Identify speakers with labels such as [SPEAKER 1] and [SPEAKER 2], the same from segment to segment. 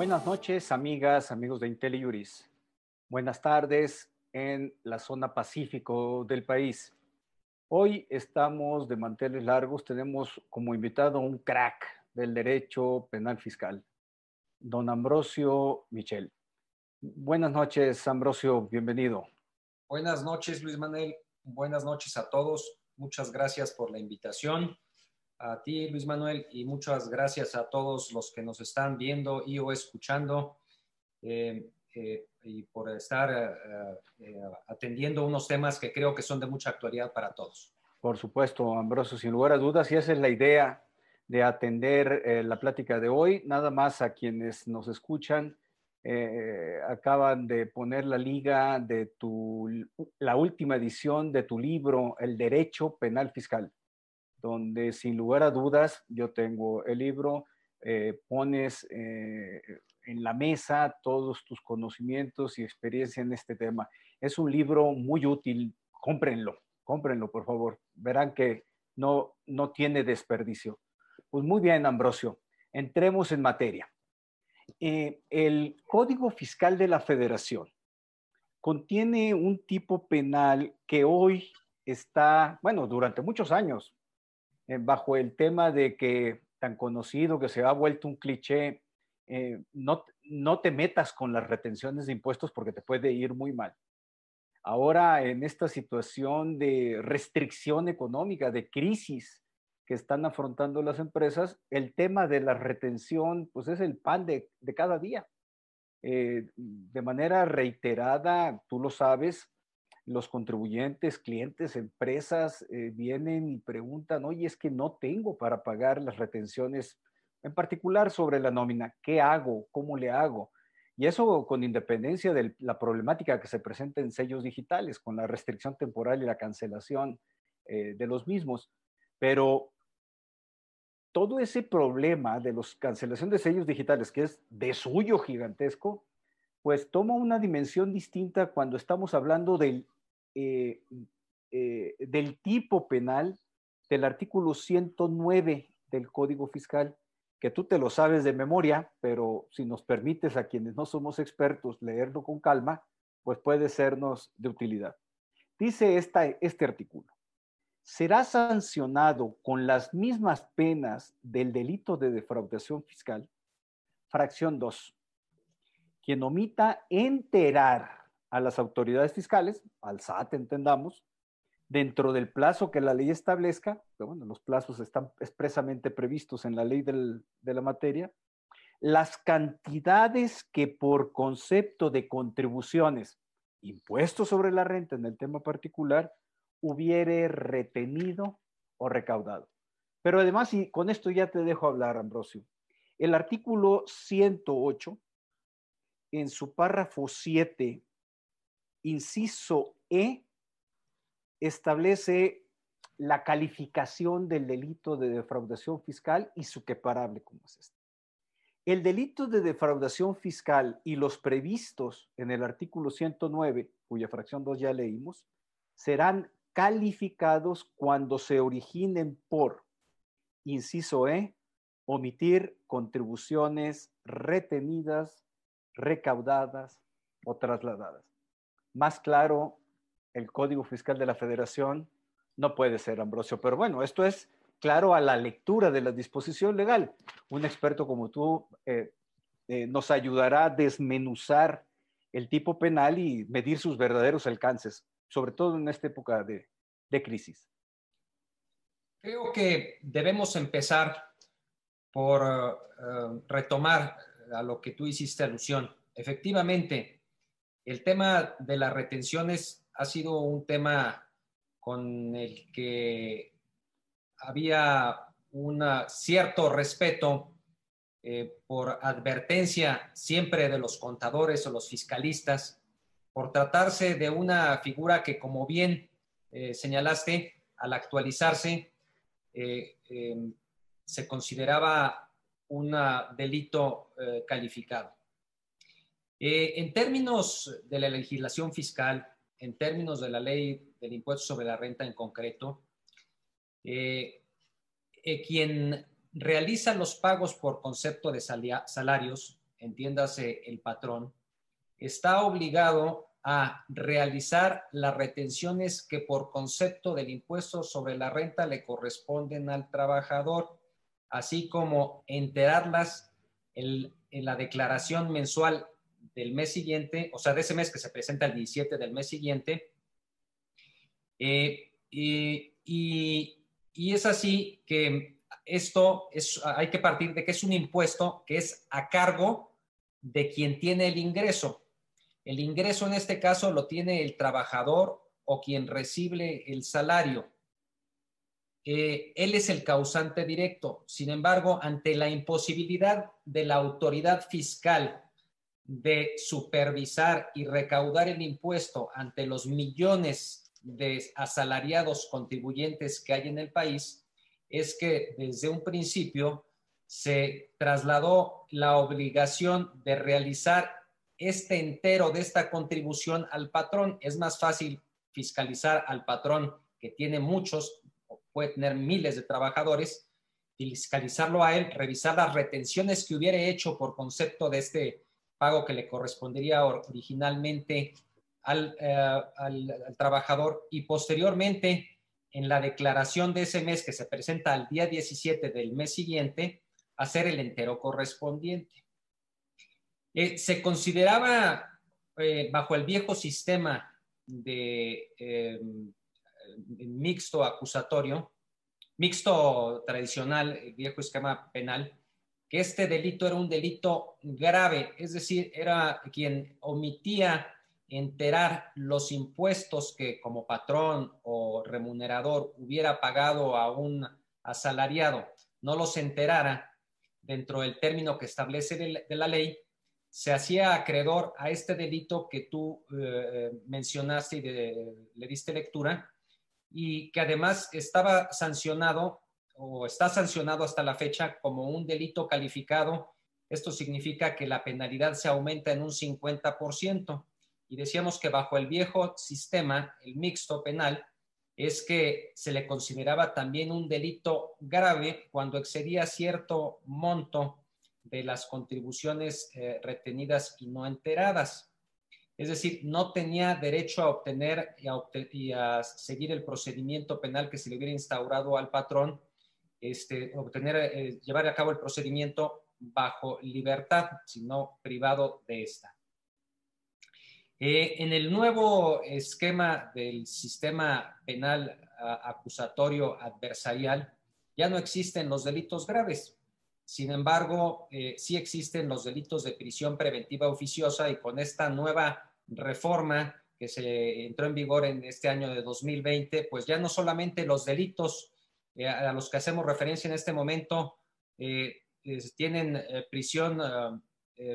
[SPEAKER 1] Buenas noches, amigas, amigos de IntelliJuris. Buenas tardes en la zona pacífico del país. Hoy estamos de manteles largos. Tenemos como invitado un crack del derecho penal fiscal, don Ambrosio Michel. Buenas noches, Ambrosio, bienvenido.
[SPEAKER 2] Buenas noches, Luis Manuel. Buenas noches a todos. Muchas gracias por la invitación. A ti, Luis Manuel, y muchas gracias a todos los que nos están viendo y o escuchando eh, eh, y por estar eh, atendiendo unos temas que creo que son de mucha actualidad para todos.
[SPEAKER 1] Por supuesto, Ambrosio, sin lugar a dudas, y esa es la idea de atender la plática de hoy. Nada más a quienes nos escuchan eh, acaban de poner la liga de tu, la última edición de tu libro, El Derecho Penal Fiscal, donde sin lugar a dudas yo tengo el libro, eh, pones eh, en la mesa todos tus conocimientos y experiencia en este tema. Es un libro muy útil, cómprenlo, cómprenlo por favor, verán que no, no tiene desperdicio. Pues muy bien, Ambrosio, entremos en materia. Eh, el Código Fiscal de la Federación contiene un tipo penal que hoy está, bueno, durante muchos años, eh, bajo el tema de que tan conocido que se ha vuelto un cliché, eh, no, no te metas con las retenciones de impuestos porque te puede ir muy mal. Ahora, en esta situación de restricción económica, de crisis, que están afrontando las empresas, el tema de la retención, pues es el pan de, cada día. Eh, de manera reiterada, tú lo sabes, los contribuyentes, clientes, empresas eh, vienen y preguntan, oye, es que no tengo para pagar las retenciones, en particular sobre la nómina, ¿qué hago? ¿Cómo le hago? Y eso con independencia de la problemática que se presenta en sellos digitales, con la restricción temporal y la cancelación eh, de los mismos. Pero todo ese problema de los cancelación de sellos digitales, que es de suyo gigantesco, pues toma una dimensión distinta cuando estamos hablando del, eh, eh, del tipo penal del artículo 109 del Código Fiscal, que tú te lo sabes de memoria, pero si nos permites a quienes no somos expertos leerlo con calma, pues puede sernos de utilidad. Dice esta, este artículo será sancionado con las mismas penas del delito de defraudación fiscal. Fracción 2. Quien omita enterar a las autoridades fiscales, al SAT entendamos, dentro del plazo que la ley establezca, bueno, los plazos están expresamente previstos en la ley de la materia, las cantidades que por concepto de contribuciones, impuestos sobre la renta en el tema particular, hubiere retenido o recaudado. Pero además, y con esto ya te dejo hablar, Ambrosio, el artículo 108, en su párrafo 7, inciso E, establece la calificación del delito de defraudación fiscal y su queparable como es este. El delito de defraudación fiscal y los previstos en el artículo 109, cuya fracción 2 ya leímos, serán calificados cuando se originen por, inciso E, omitir contribuciones retenidas, recaudadas o trasladadas. Más claro, el Código Fiscal de la Federación no puede ser, Ambrosio, pero bueno, esto es claro a la lectura de la disposición legal. Un experto como tú eh, eh, nos ayudará a desmenuzar el tipo penal y medir sus verdaderos alcances sobre todo en esta época de, crisis?
[SPEAKER 2] Creo que debemos empezar por eh, retomar a lo que tú hiciste alusión. Efectivamente, el tema de las retenciones ha sido un tema con el que había un cierto respeto eh, por advertencia siempre de los contadores o los fiscalistas por tratarse de una figura que, como bien eh, señalaste, al actualizarse, eh, em, se consideraba un delito eh, en términos de la legislación fiscal, en términos de la ley del impuesto sobre la renta en concreto, quien realiza los pagos por concepto de salarios entiéndase el patrón, está obligado a realizar las retenciones que por concepto del impuesto sobre la renta le corresponden al trabajador, así como enterarlas en, la declaración mensual del mes siguiente, o sea, de ese mes que se presenta el 17 del mes siguiente. Eh, y, es así que esto es, hay que partir de que es un impuesto que es a cargo de quien tiene el ingreso. El ingreso en este caso lo tiene el trabajador o quien recibe el salario. Eh, él es el causante directo. Sin embargo, ante la imposibilidad de la autoridad fiscal de supervisar y recaudar el impuesto ante los millones de asalariados contribuyentes que hay en el país, es que desde un principio se trasladó la obligación de realizar este entero de esta contribución al patrón. Es más fácil fiscalizar al patrón que tiene muchos, puede tener miles de trabajadores, fiscalizarlo a él, revisar las retenciones que hubiera hecho por concepto de este pago que le correspondería originalmente al, eh, al trabajador y posteriormente en la declaración de ese mes que se presenta al día 17 del mes siguiente, hacer el entero correspondiente. Eh, se consideraba eh, bajo el viejo sistema de mixto acusatorio, mixto tradicional, el viejo esquema penal, que este delito era un delito grave, es decir, era quien omitía enterar los impuestos que como patrón o remunerador hubiera pagado a un asalariado, no los enterara dentro del término que establece de la ley, se hacía acreedor a este delito que tú eh, mencionaste y le diste lectura, y que además estaba sancionado o está sancionado hasta la fecha como un delito calificado. Esto significa que la penalidad se aumenta en un 50%. Y decíamos que bajo el viejo sistema, el mixto penal, es que se le consideraba también un delito grave cuando excedía cierto monto de las contribuciones eh, retenidas y no enteradas. Es decir, no tenía derecho a obtener y a, seguir el procedimiento penal que se le hubiera instaurado al patrón, este, obtener, eh, llevar a cabo el procedimiento bajo libertad, sino privado de esta. Eh, en el nuevo esquema del sistema penal acusatorio adversarial, ya no existen los delitos graves. Sin embargo, eh, sí existen los delitos de prisión preventiva oficiosa y con esta nueva reforma que se entró en vigor en este año de 2020, pues ya no solamente los delitos eh, a los que hacemos referencia en este momento eh, tienen prisión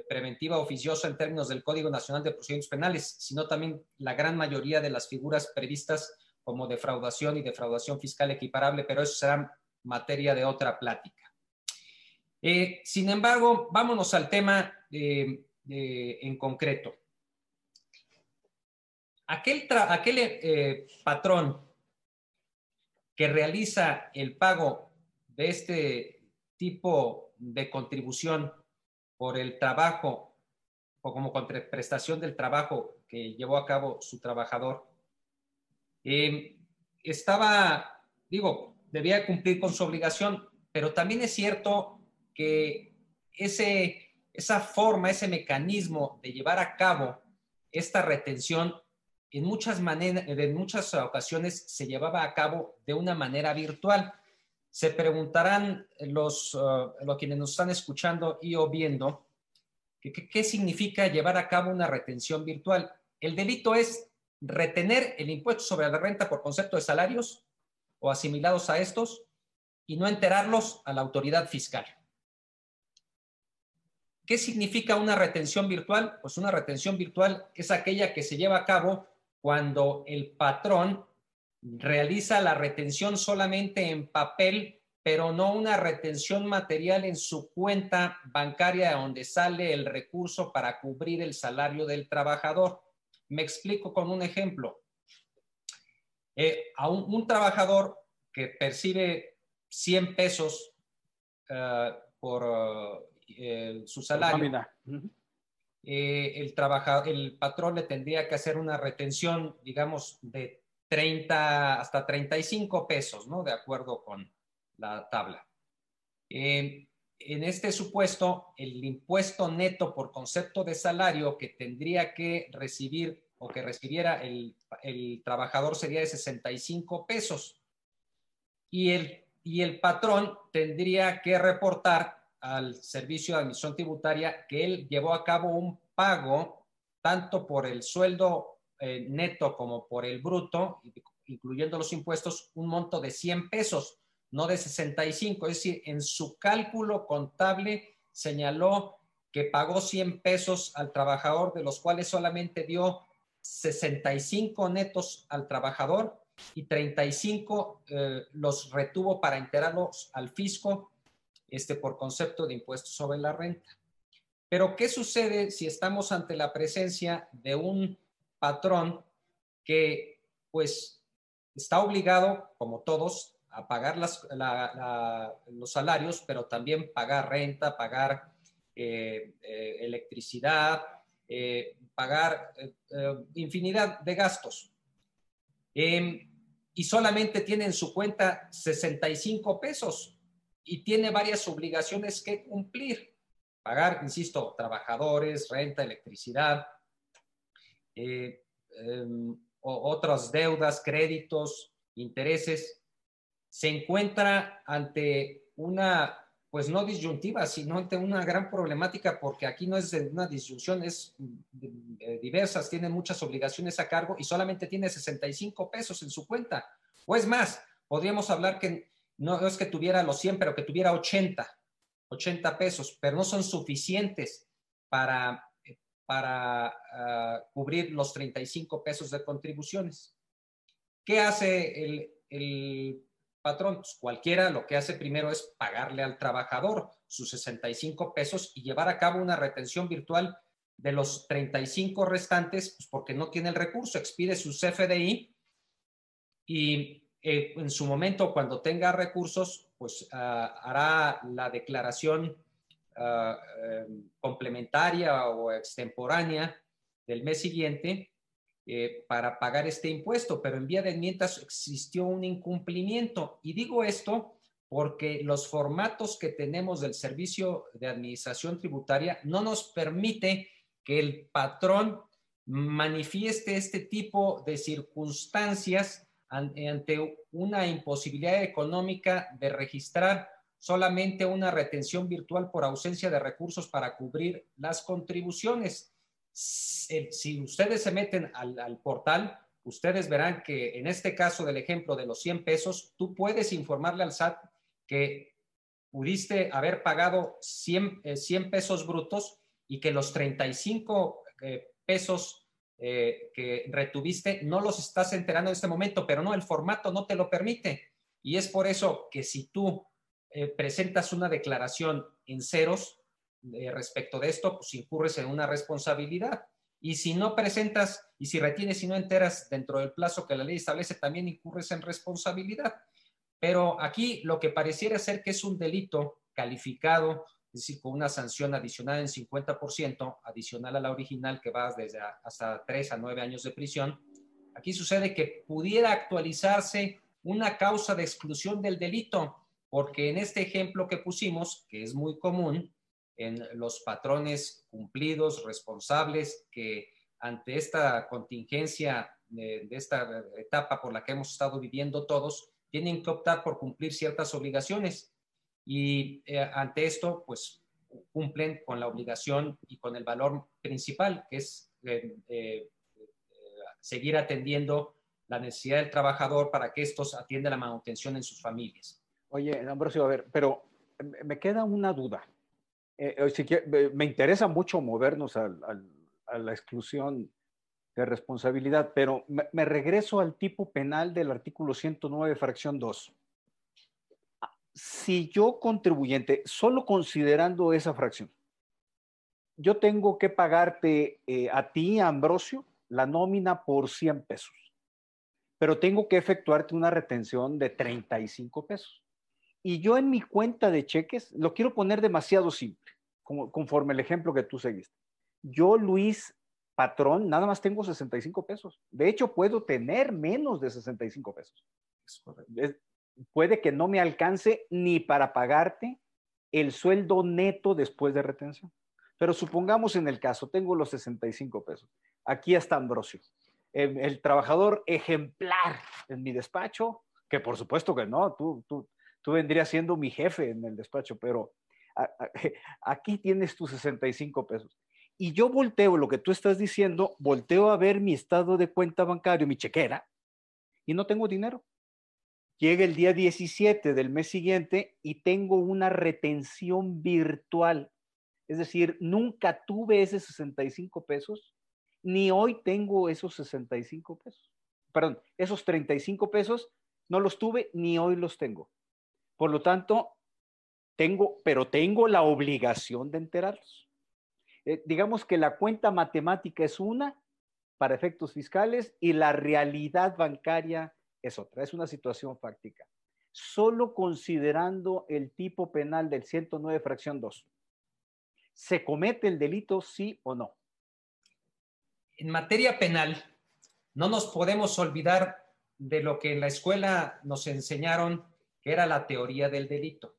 [SPEAKER 2] preventiva oficiosa en términos del Código Nacional de Procedimientos Penales, sino también la gran mayoría de las figuras previstas como defraudación y defraudación fiscal equiparable, pero eso será materia de otra plática. Eh, sin embargo, vámonos al tema en concreto. Aquel, eh, patrón que realiza el pago de este tipo de contribución por el trabajo o como contraprestación del trabajo que llevó a cabo su trabajador, eh, estaba, digo, debía cumplir con su obligación, pero también es cierto que ese, esa forma, ese mecanismo de llevar a cabo esta retención en muchas, en muchas ocasiones se llevaba a cabo de una manera virtual. Se preguntarán los, uh, los quienes nos están escuchando y o viendo, ¿qué, ¿qué significa llevar a cabo una retención virtual? El delito es retener el impuesto sobre la renta por concepto de salarios o asimilados a estos y no enterarlos a la autoridad fiscal. ¿Qué significa una retención virtual? Pues una retención virtual es aquella que se lleva a cabo cuando el patrón realiza la retención solamente en papel, pero no una retención material en su cuenta bancaria donde sale el recurso para cubrir el salario del trabajador. Me explico con un ejemplo. Eh, a un, trabajador que percibe 100 pesos uh, por, uh, su salario, el, trabajador, el patrón le tendría que hacer una retención, digamos, de 30 hasta 35 pesos, ¿no? De acuerdo con la tabla. en este supuesto, el impuesto neto por concepto de salario que tendría que recibir o que recibiera el, el trabajador sería de 65 pesos. Y el, y el patrón tendría que reportar al servicio de admisión tributaria que él llevó a cabo un pago tanto por el sueldo eh, neto como por el bruto, incluyendo los impuestos, un monto de 100 pesos, no de 65. Es decir, en su cálculo contable señaló que pagó 100 pesos al trabajador, de los cuales solamente dio 65 netos al trabajador y 35 eh, los retuvo para enterarlos al fisco este, por concepto de impuestos sobre la renta. Pero, ¿qué sucede si estamos ante la presencia de un patrón que, pues, está obligado, como todos, a pagar los salarios, pero también pagar renta, pagar eh, eh, electricidad, eh, pagar infinidad de gastos? Em, y solamente tiene en su cuenta 65 pesos y tiene varias obligaciones que cumplir. Pagar, insisto, trabajadores, renta, electricidad, eh, em, otras deudas, créditos, intereses, se encuentra ante una, pues no disyuntiva, sino ante una gran problemática, porque aquí no es una disyunción, es diversas, tiene muchas obligaciones a cargo y solamente tiene 65 pesos en su cuenta. O es más, podríamos hablar que no es que tuviera los 100, pero que tuviera 80 80 pesos, pero no son suficientes para, para ah, cubrir los 35 pesos de contribuciones. ¿Qué hace el, el patrón? Pues cualquiera lo que hace primero es pagarle al trabajador sus 65 pesos y llevar a cabo una retención virtual de los 35 restantes, pues porque no tiene el recurso, expide su CFDI y eh, en su momento, cuando tenga recursos, pues ah, hará la declaración ah, em, complementaria o extemporánea del mes siguiente eh, para pagar este impuesto, pero en vía de enmiendas existió un incumplimiento. Y digo esto porque los formatos que tenemos del Servicio de Administración Tributaria no nos permite que el patrón manifieste este tipo de circunstancias ante una imposibilidad económica de registrar solamente una retención virtual por ausencia de recursos para cubrir las contribuciones. Si ustedes se meten al, portal, ustedes verán que en este caso del ejemplo de los 100 pesos, tú puedes informarle al SAT que pudiste haber pagado 100, 100 eh, pesos brutos y que los 35 eh, pesos eh, que retuviste, no los estás enterando en este momento, pero no, el formato no te lo permite. Y es por eso que si tú eh, presentas una declaración en ceros eh, respecto de esto, pues incurres en una responsabilidad. Y si no presentas y si retienes y no enteras dentro del plazo que la ley establece, también incurres en responsabilidad. Pero aquí lo que pareciera ser que es un delito calificado es decir, con una sanción adicional en 50%, adicional a la original que va desde hasta 3 a 9 años de prisión. Aquí sucede que pudiera actualizarse una causa de exclusión del delito, porque en este ejemplo que pusimos, que es muy común en los patrones cumplidos, responsables, que ante esta contingencia de, de esta etapa por la que hemos estado viviendo todos, tienen que optar por cumplir ciertas obligaciones y eh, ante esto, pues cumplen con la obligación y con el valor principal, que es eh, eh, seguir atendiendo la necesidad del trabajador para que estos atiendan la manutención en sus familias.
[SPEAKER 1] Oye, Ambrosio, a ver, pero me queda una duda. me interesa mucho movernos a la exclusión de responsabilidad, pero me, me regreso al tipo penal del artículo 109, fracción 2 si yo contribuyente, solo considerando esa fracción, yo tengo que pagarte eh, a ti, Ambrosio, la nómina por 100 pesos, pero tengo que efectuarte una retención de 35 pesos. Y yo en mi cuenta de cheques lo quiero poner demasiado simple. conforme el ejemplo que tú seguiste. Yo, Luis Patrón, nada más tengo 65 pesos. De hecho, puedo tener menos de 65 pesos. Puede que no me alcance ni para pagarte el sueldo neto después de retención. Pero supongamos en el caso, tengo los 65 pesos. Aquí está Ambrosio, el, trabajador ejemplar en mi despacho, que por supuesto que no, tú, tú, tú vendrías siendo mi jefe en el despacho, pero aquí tienes tus 65 pesos. Y yo volteo lo que tú estás diciendo, volteo a ver mi estado de cuenta bancario, mi chequera, y no tengo dinero. Llega el día 17 del mes siguiente y tengo una retención virtual es decir, nunca tuve ese 65 pesos, ni hoy tengo esos 65 pesos. Perdón, esos 35 pesos no los tuve, ni hoy los tengo. Por lo tanto, tengo, pero tengo la obligación de enterarlos. Eh, digamos que la cuenta matemática es una para efectos fiscales y la realidad bancaria es otra. Es una situación fáctica. Solo considerando el tipo penal del 109 fracción 2 ¿Se comete el delito sí o no?
[SPEAKER 2] En materia penal, no nos podemos olvidar de lo que en la escuela nos enseñaron, que era la teoría del delito.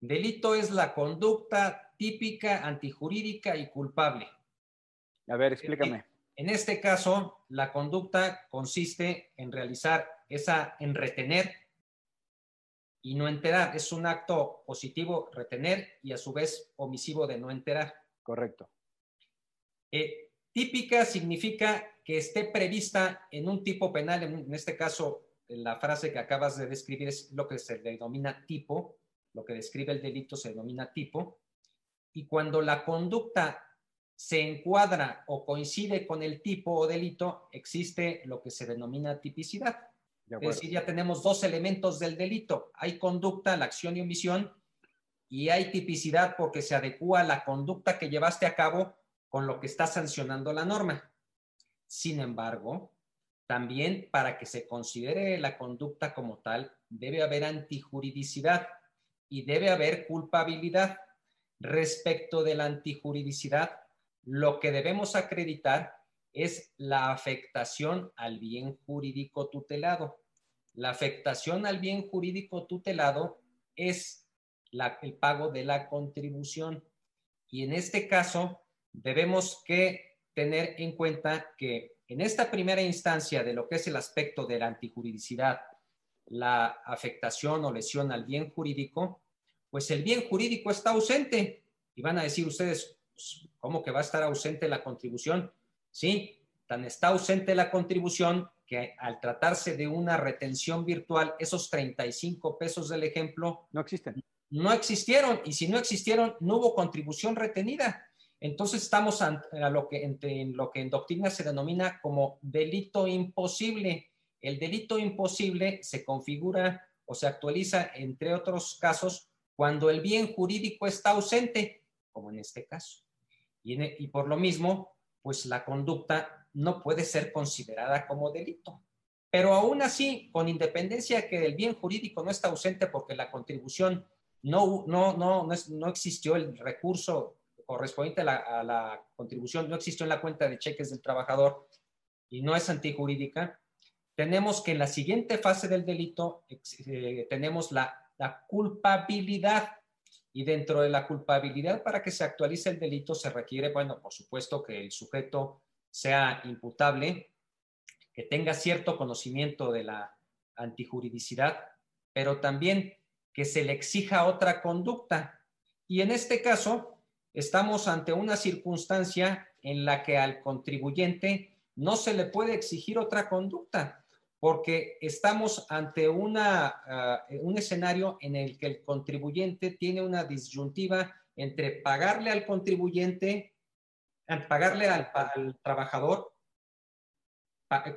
[SPEAKER 2] Delito es la conducta típica, antijurídica y culpable.
[SPEAKER 1] A ver, explícame.
[SPEAKER 2] En este caso, la conducta consiste en realizar esa, en retener y no enterar. Es un acto positivo retener y a su vez omisivo de no enterar.
[SPEAKER 1] Correcto.
[SPEAKER 2] Eh, típica significa que esté prevista en un tipo penal, en, este caso la frase que acabas de describir es lo que se denomina tipo, lo que describe el delito se denomina tipo, y cuando la conducta se encuadra o coincide con el tipo o delito, existe lo que se denomina tipicidad. Es decir, ya tenemos dos elementos del delito. Hay conducta, la acción y omisión, y hay tipicidad porque se adecua la conducta que llevaste a cabo con lo que está sancionando la norma. Sin embargo, también para que se considere la conducta como tal, debe haber antijuridicidad y debe haber culpabilidad. Respecto de la antijuridicidad, lo que debemos acreditar es la afectación al bien jurídico tutelado. La afectación al bien jurídico tutelado es el pago de la contribución. Y en este caso, debemos que tener en cuenta que en esta primera instancia de lo que es el aspecto de la antijuridicidad, la afectación o lesión al bien jurídico, pues el bien jurídico está ausente. Y van a decir ustedes, pues, ¿cómo que va a estar ausente la contribución? Sí, tan está ausente la contribución que al tratarse de una retención virtual, esos 35 pesos del ejemplo
[SPEAKER 1] no existen.
[SPEAKER 2] No existieron y si no existieron, no hubo contribución retenida. Entonces estamos a lo que, en lo que en doctrina se denomina como delito imposible. El delito imposible se configura o se actualiza, entre otros casos, cuando el bien jurídico está ausente, como en este caso. Y, y por lo mismo, pues la conducta no puede ser considerada como delito. Pero aún así, con independencia que el bien jurídico no está ausente porque la contribución no, no, no, no, existió el recurso correspondiente a la, contribución, no existió en la cuenta de cheques del trabajador y no es antijurídica, tenemos que en la siguiente fase del delito eh, tenemos la, la culpabilidad y dentro de la culpabilidad para que se actualice el delito se requiere, bueno, por supuesto que el sujeto sea imputable, que tenga cierto conocimiento de la antijuridicidad, pero también que se le exija otra conducta. Y en este caso, estamos ante una circunstancia en la que al contribuyente no se le puede exigir otra conducta, porque estamos ante una, ah, un escenario en el que el contribuyente tiene una disyuntiva entre pagarle al contribuyente pagarle al, trabajador,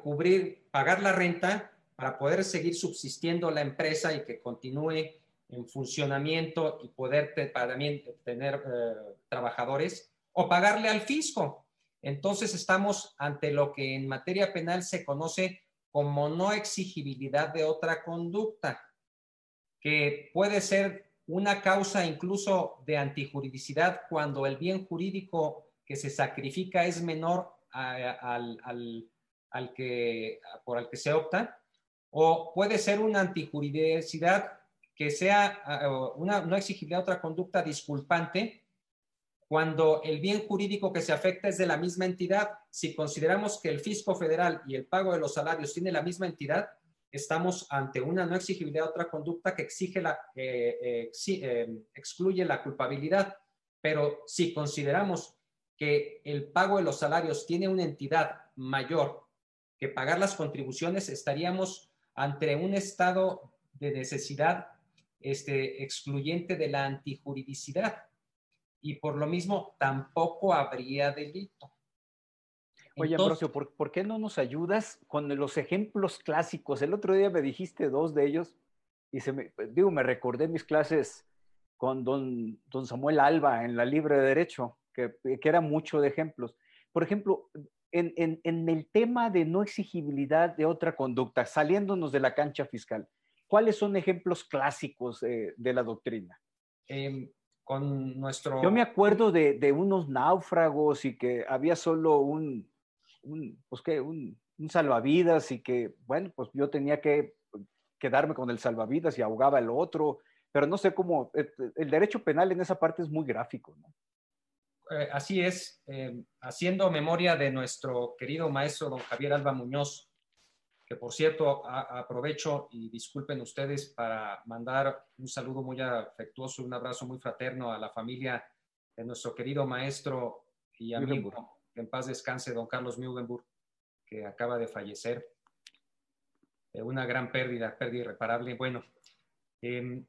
[SPEAKER 2] cubrir, pagar la renta para poder seguir subsistiendo la empresa y que continúe en funcionamiento y poder también tener eh, trabajadores, o pagarle al fisco. Entonces estamos ante lo que en materia penal se conoce como no exigibilidad de otra conducta, que puede ser una causa incluso de antijuridicidad cuando el bien jurídico que se sacrifica es menor al, al, que, por el que se opta, o puede ser una antijuridicidad que sea una no exigibilidad otra conducta disculpante cuando el bien jurídico que se afecta es de la misma entidad. Si consideramos que el fisco federal y el pago de los salarios tiene la misma entidad, estamos ante una no exigibilidad otra conducta que exige la, eh, eh, eh, excluye la culpabilidad. Pero si consideramos que el pago de los salarios tiene una entidad mayor que pagar las contribuciones, estaríamos ante un estado de necesidad este, excluyente de la antijuridicidad. Y por lo mismo, tampoco habría delito.
[SPEAKER 1] Oye, Ambrosio, ¿por, qué no nos ayudas con los ejemplos clásicos? El otro día me dijiste dos de ellos y se me, digo, me recordé mis clases con don, don Samuel Alba en la Libre de Derecho, que, que era mucho de ejemplos. Por ejemplo, en, en, en, el tema de no exigibilidad de otra conducta, saliéndonos de la cancha fiscal, ¿cuáles son ejemplos clásicos eh, de la doctrina?
[SPEAKER 2] Eh, con nuestro...
[SPEAKER 1] Yo me acuerdo de, de, unos náufragos y que había solo un, un, pues ¿qué? un, un salvavidas y que, bueno, pues yo tenía que quedarme con el salvavidas y ahogaba el otro, pero no sé cómo, eh, el derecho penal en esa parte es muy gráfico, ¿no?
[SPEAKER 2] Eh, así es, eh, haciendo memoria de nuestro querido maestro don Javier Alba Muñoz, que por cierto aprovecho y disculpen ustedes para mandar un saludo muy afectuoso, un abrazo muy fraterno a la familia de nuestro querido maestro y amigo que en paz descanse, don Carlos Mugenburg, que acaba de fallecer. Eh, una gran pérdida, pérdida irreparable. Bueno, em,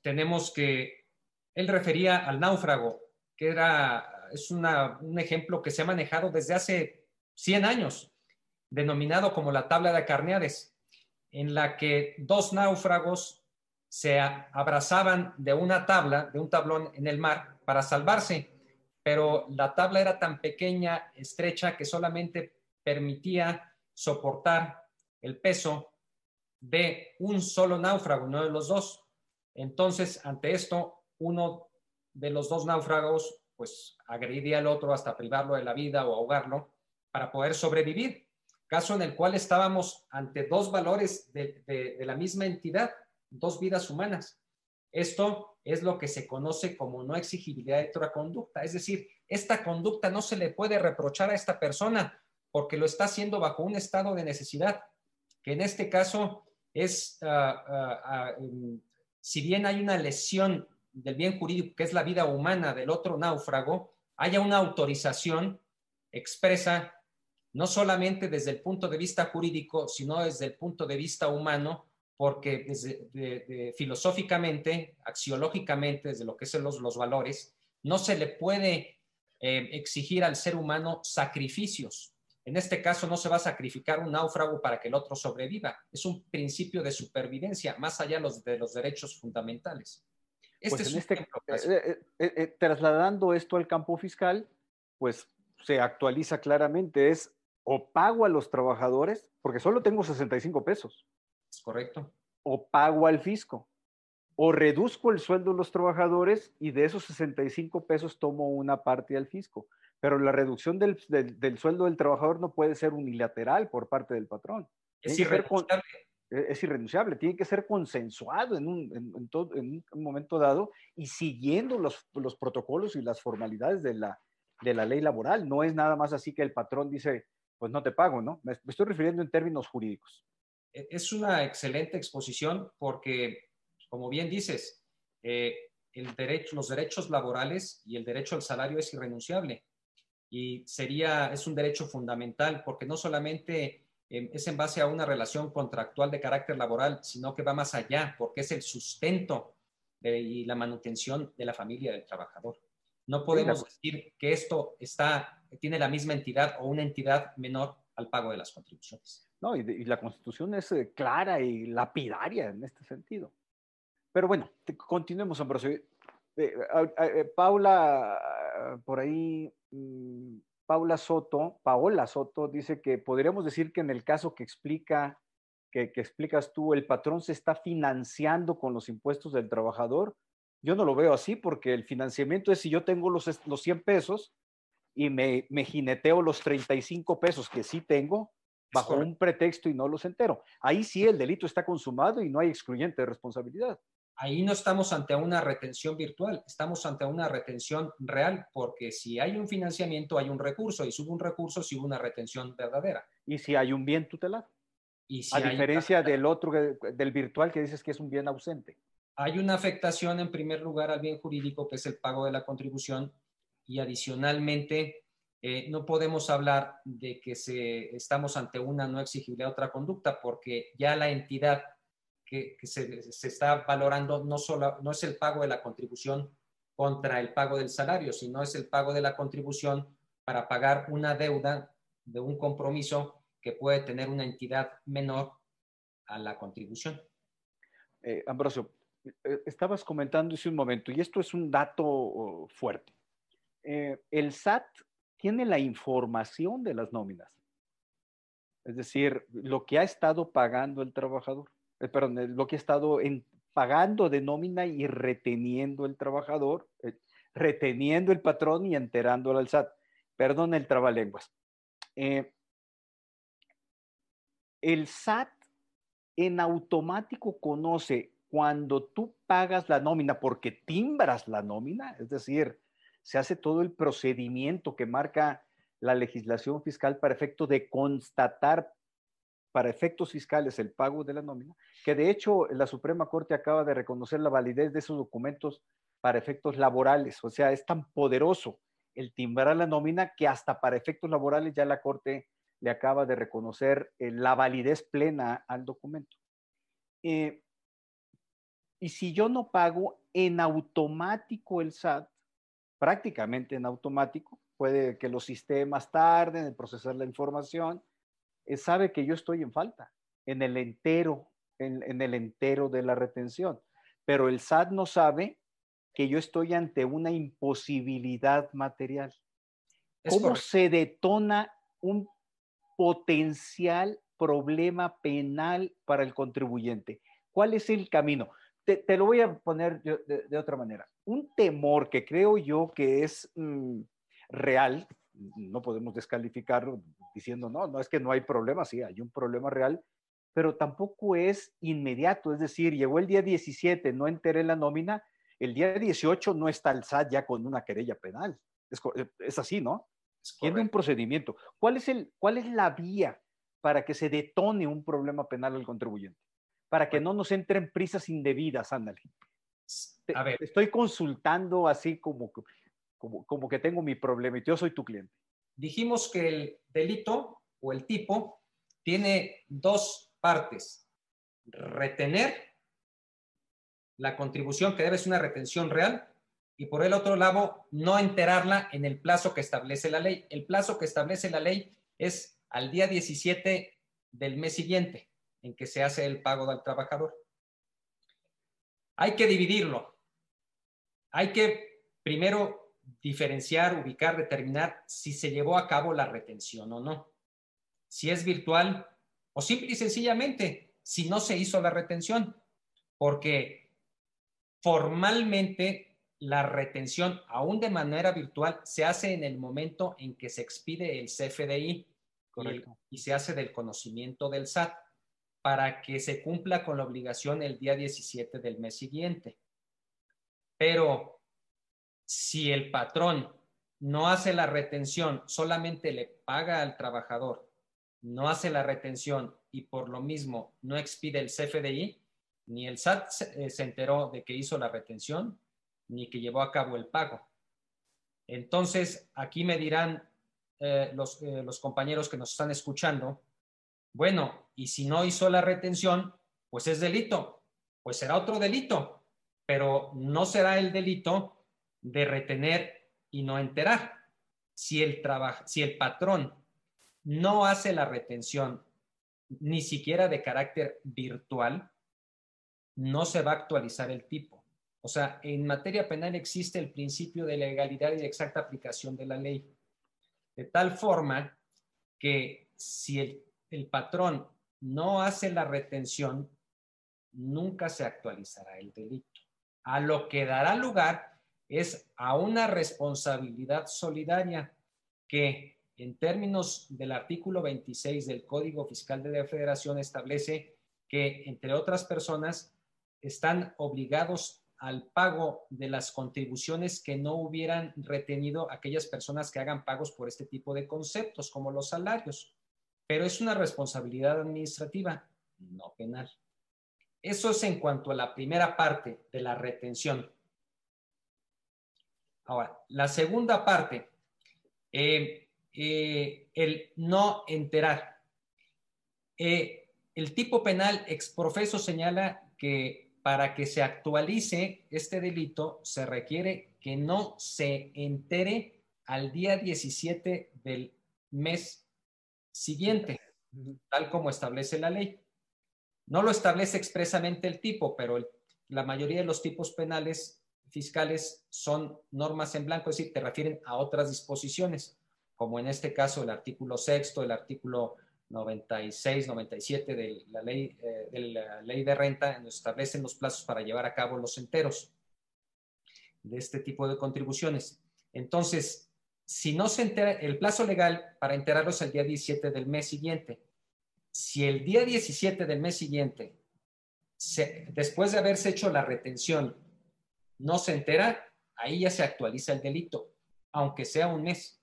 [SPEAKER 2] tenemos que, él refería al náufrago, era, es un ejemplo que se ha manejado desde hace 100 años, denominado como la tabla de Acarneades, en la que dos náufragos se abrazaban de una tabla, de un tablón en el mar, para salvarse pero la tabla era tan pequeña, estrecha, que solamente permitía soportar el peso de un solo náufrago, no de los dos. Entonces, ante esto, uno de los dos náufragos, pues agredía al otro hasta privarlo de la vida o ahogarlo para poder sobrevivir. Caso en el cual estábamos ante dos valores de, la misma entidad, dos vidas humanas. Esto es lo que se conoce como no exigibilidad de otra conducta. Es decir, esta conducta no se le puede reprochar a esta persona porque lo está haciendo bajo un estado de necesidad, que en este caso es, ah, ah, ah, si bien hay una lesión del bien jurídico, que es la vida humana del otro náufrago, haya una autorización expresa, no solamente desde el punto de vista jurídico, sino desde el punto de vista humano, porque desde, filosóficamente, axiológicamente, desde lo que son los, los valores, no se le puede eh, exigir al ser humano sacrificios. En este caso no se va a sacrificar un náufrago para que el otro sobreviva. Es un principio de supervivencia, más allá los, de los derechos fundamentales.
[SPEAKER 1] Este pues este, eh, eh, trasladando esto al campo fiscal, pues se actualiza claramente, es o pago a los trabajadores, porque solo tengo 65 pesos,
[SPEAKER 2] correcto.
[SPEAKER 1] O pago al fisco. O reduzco el sueldo de los trabajadores y de esos 65 pesos tomo una parte al fisco. Pero la reducción del, del, sueldo del trabajador no puede ser unilateral por parte del patrón.
[SPEAKER 2] Es irrenunciable.
[SPEAKER 1] E, es irrenunciable, tiene que ser consensuado en un, en, todo, en un momento dado y siguiendo los, los, protocolos y las formalidades de la, de la ley laboral. No es nada más así que el patrón dice, pues no te pago, ¿no? Me, estoy refiriendo en términos jurídicos.
[SPEAKER 2] E-, es una excelente exposición porque, como bien dices, eh, el derecho, los derechos laborales y el derecho al salario es irrenunciable y sería, es un derecho fundamental porque no solamente em, es en base a una relación contractual de carácter laboral, sino que va más allá porque es el sustento y la manutención de la familia del trabajador. No podemos decir que esto está, tiene la misma entidad o una entidad menor al pago de las contribuciones.
[SPEAKER 1] ¿no? Y, la constitución es eh, clara y lapidaria en este sentido. Pero bueno, continuemos, Ambrosio. Eh, eh, Paula, por ahí, mm, Paula Soto, Paola Soto dice que podríamos decir que en el caso que explica, que, que explicas tú, el patrón se está financiando con los impuestos del trabajador Yo no lo veo así porque el financiamiento es si yo tengo los, los 100 pesos y me, me jineteo los 35 pesos que sí tengo bajo un pretexto y no los entero. Ahí sí el delito está consumado y no hay excluyente de responsabilidad.
[SPEAKER 2] Ahí no estamos ante una retención virtual, estamos ante una retención real, porque si hay un financiamiento hay un recurso y si hubo un recurso si hubo una retención verdadera.
[SPEAKER 1] Y si hay un bien tutelado. Y si a diferencia del otro, del virtual que dices que es un bien ausente.
[SPEAKER 2] Hay una afectación en primer lugar al bien jurídico, que es el pago de la contribución, y adicionalmente eh, no podemos hablar de que se, estamos ante una no exigible otra conducta, porque ya la entidad que, se, se, está valorando no, solo, no es el pago de la contribución contra el pago del salario, sino es el pago de la contribución para pagar una deuda de un compromiso que puede tener una entidad menor a la contribución.
[SPEAKER 1] Eh, Ambrosio, eh, estabas comentando hace un momento, y esto es un dato oh, fuerte. Eh, el SAT tiene la información de las nóminas, es decir, lo que ha estado pagando el trabajador, perdón, lo que ha estado pagando de nómina y reteniendo el trabajador, reteniendo el patrón y enterándolo al SAT. Perdón el trabalenguas. Eh, el SAT en automático conoce cuando tú pagas la nómina porque timbras la nómina, es decir, se hace todo el procedimiento que marca la legislación fiscal para efecto de constatar para efectos fiscales el pago de la nómina, que de hecho la Suprema Corte acaba de reconocer la validez de esos documentos para efectos laborales, o sea, es tan poderoso el timbrar la nómina que hasta para efectos laborales ya la Corte le acaba de reconocer eh, la validez plena al documento. Eh, y si yo no pago en automático el SAT, prácticamente en automático, puede que los sistemas tarden en procesar la información, sabe que yo estoy en falta, en el entero, en, el entero de la retención. Pero el SAT no sabe que yo estoy ante una imposibilidad material. ¿Cómo se detona un potencial problema penal para el contribuyente. ¿Cuál es el camino? Te, lo voy a poner de, otra manera. Un temor que creo yo que es mm, real, no podemos descalificarlo diciendo, no, no es que no hay problema, sí, hay un problema real, pero tampoco es inmediato. Es decir, llegó el día 17, no enteré la nómina, el día 18 no está el SAT ya con una querella penal. Es, es así, ¿no? tiene un procedimiento. ¿Cuál es, el, ¿Cuál es la vía para que se detone un problema penal al contribuyente? Para que no nos entren prisas indebidas, ándale. A ver. estoy consultando así como, como, como que tengo mi problema y yo soy tu cliente.
[SPEAKER 2] Dijimos que el delito o el tipo tiene dos partes. Retener la contribución que debe ser una retención real y por el otro lado, no enterarla en el plazo que establece la ley. El plazo que establece la ley es al día 17 del mes siguiente en que se hace el pago del trabajador. Hay que dividirlo. Hay que primero diferenciar, ubicar, determinar si se llevó a cabo la retención o no. Si es virtual o simple y sencillamente si no se hizo la retención. Porque formalmente la retención, aún de manera virtual, se hace en el momento en que se expide el CFDI y, se hace del conocimiento del SAT para que se cumpla con la obligación el día 17 del mes siguiente. Pero si el patrón no hace la retención, solamente le paga al trabajador, no hace la retención y por lo mismo no expide el CFDI, ni el SAT se, eh, se enteró de que hizo la retención, ni que llevó a cabo el pago. Entonces, aquí me dirán eh, eh, los compañeros que nos están escuchando, bueno, y si no hizo la retención, pues es delito, pues será otro delito, pero no será el delito de retener y no enterar. Si el, si el patrón no hace la retención, ni siquiera de carácter virtual, no se va a actualizar el tipo. O sea, en materia penal existe el principio de legalidad y exacta aplicación de la ley. De tal forma que si el, patrón no hace la retención, nunca se actualizará el delito. a lo que dará lugar es a una responsabilidad solidaria que en términos del artículo 26 del Código Fiscal de la Federación establece que, entre otras personas, están obligados al pago de las contribuciones que no hubieran retenido aquellas personas que hagan pagos por este tipo de conceptos, como los salarios. Pero es una responsabilidad administrativa, no penal. Eso es en cuanto a la primera parte de la retención. Ahora, la segunda parte, eh, eh, el no enterar. Eh, el tipo penal exprofeso señala que para que se actualice este delito se requiere que no se entere al día 17 del mes siguiente, tal como establece la ley. No lo establece expresamente el tipo, pero la mayoría de los tipos penales fiscales son normas en blanco, es decir, te refieren a otras disposiciones, como en este caso el artículo sexto, el artículo 96, 97 de la ley, eh, de la ley de renta, nos establecen los plazos para llevar a cabo los enteros de este tipo de contribuciones. Entonces, si no se entera, el plazo legal para enterarlos es el día 17 del mes siguiente. Si el día 17 del mes siguiente, después de haberse hecho la retención, no se entera, ahí ya se actualiza el delito, aunque sea un mes.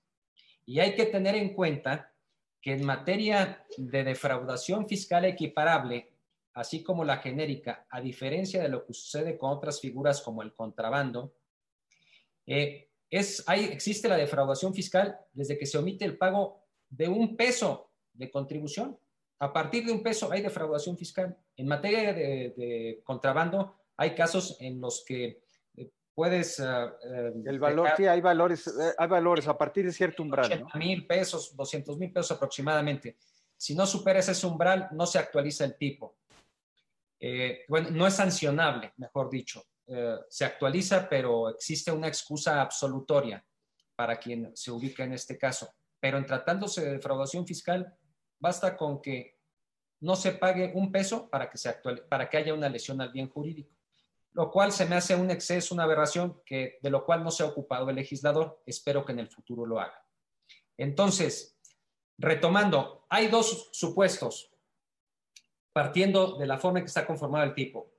[SPEAKER 2] Y hay que tener en cuenta que en materia de defraudación fiscal equiparable, así como la genérica, a diferencia de lo que sucede con otras figuras como el contrabando, eh, es, hay, existe la defraudación fiscal desde que se omite el pago de un peso de contribución. A partir de un peso hay defraudación fiscal. En materia de contrabando, hay casos en los que puedes...
[SPEAKER 1] Eh, el valor, sí, hay valores, eh, hay valores a partir de cierto umbral.
[SPEAKER 2] mil pesos, 200 mil pesos aproximadamente. Si no superas ese umbral, no se actualiza el tipo. Eh, bueno, no es sancionable, mejor dicho. se actualiza, pero existe una excusa absolutoria para quien se ubica en este caso. Pero en tratándose de defraudación fiscal, basta con que no se pague un peso para que, se para que haya una lesión al bien jurídico lo cual se me hace un exceso, una aberración que, de lo cual no se ha ocupado el legislador. Espero que en el futuro lo haga. Entonces, retomando, hay dos supuestos, partiendo de la forma en que está conformado el tipo.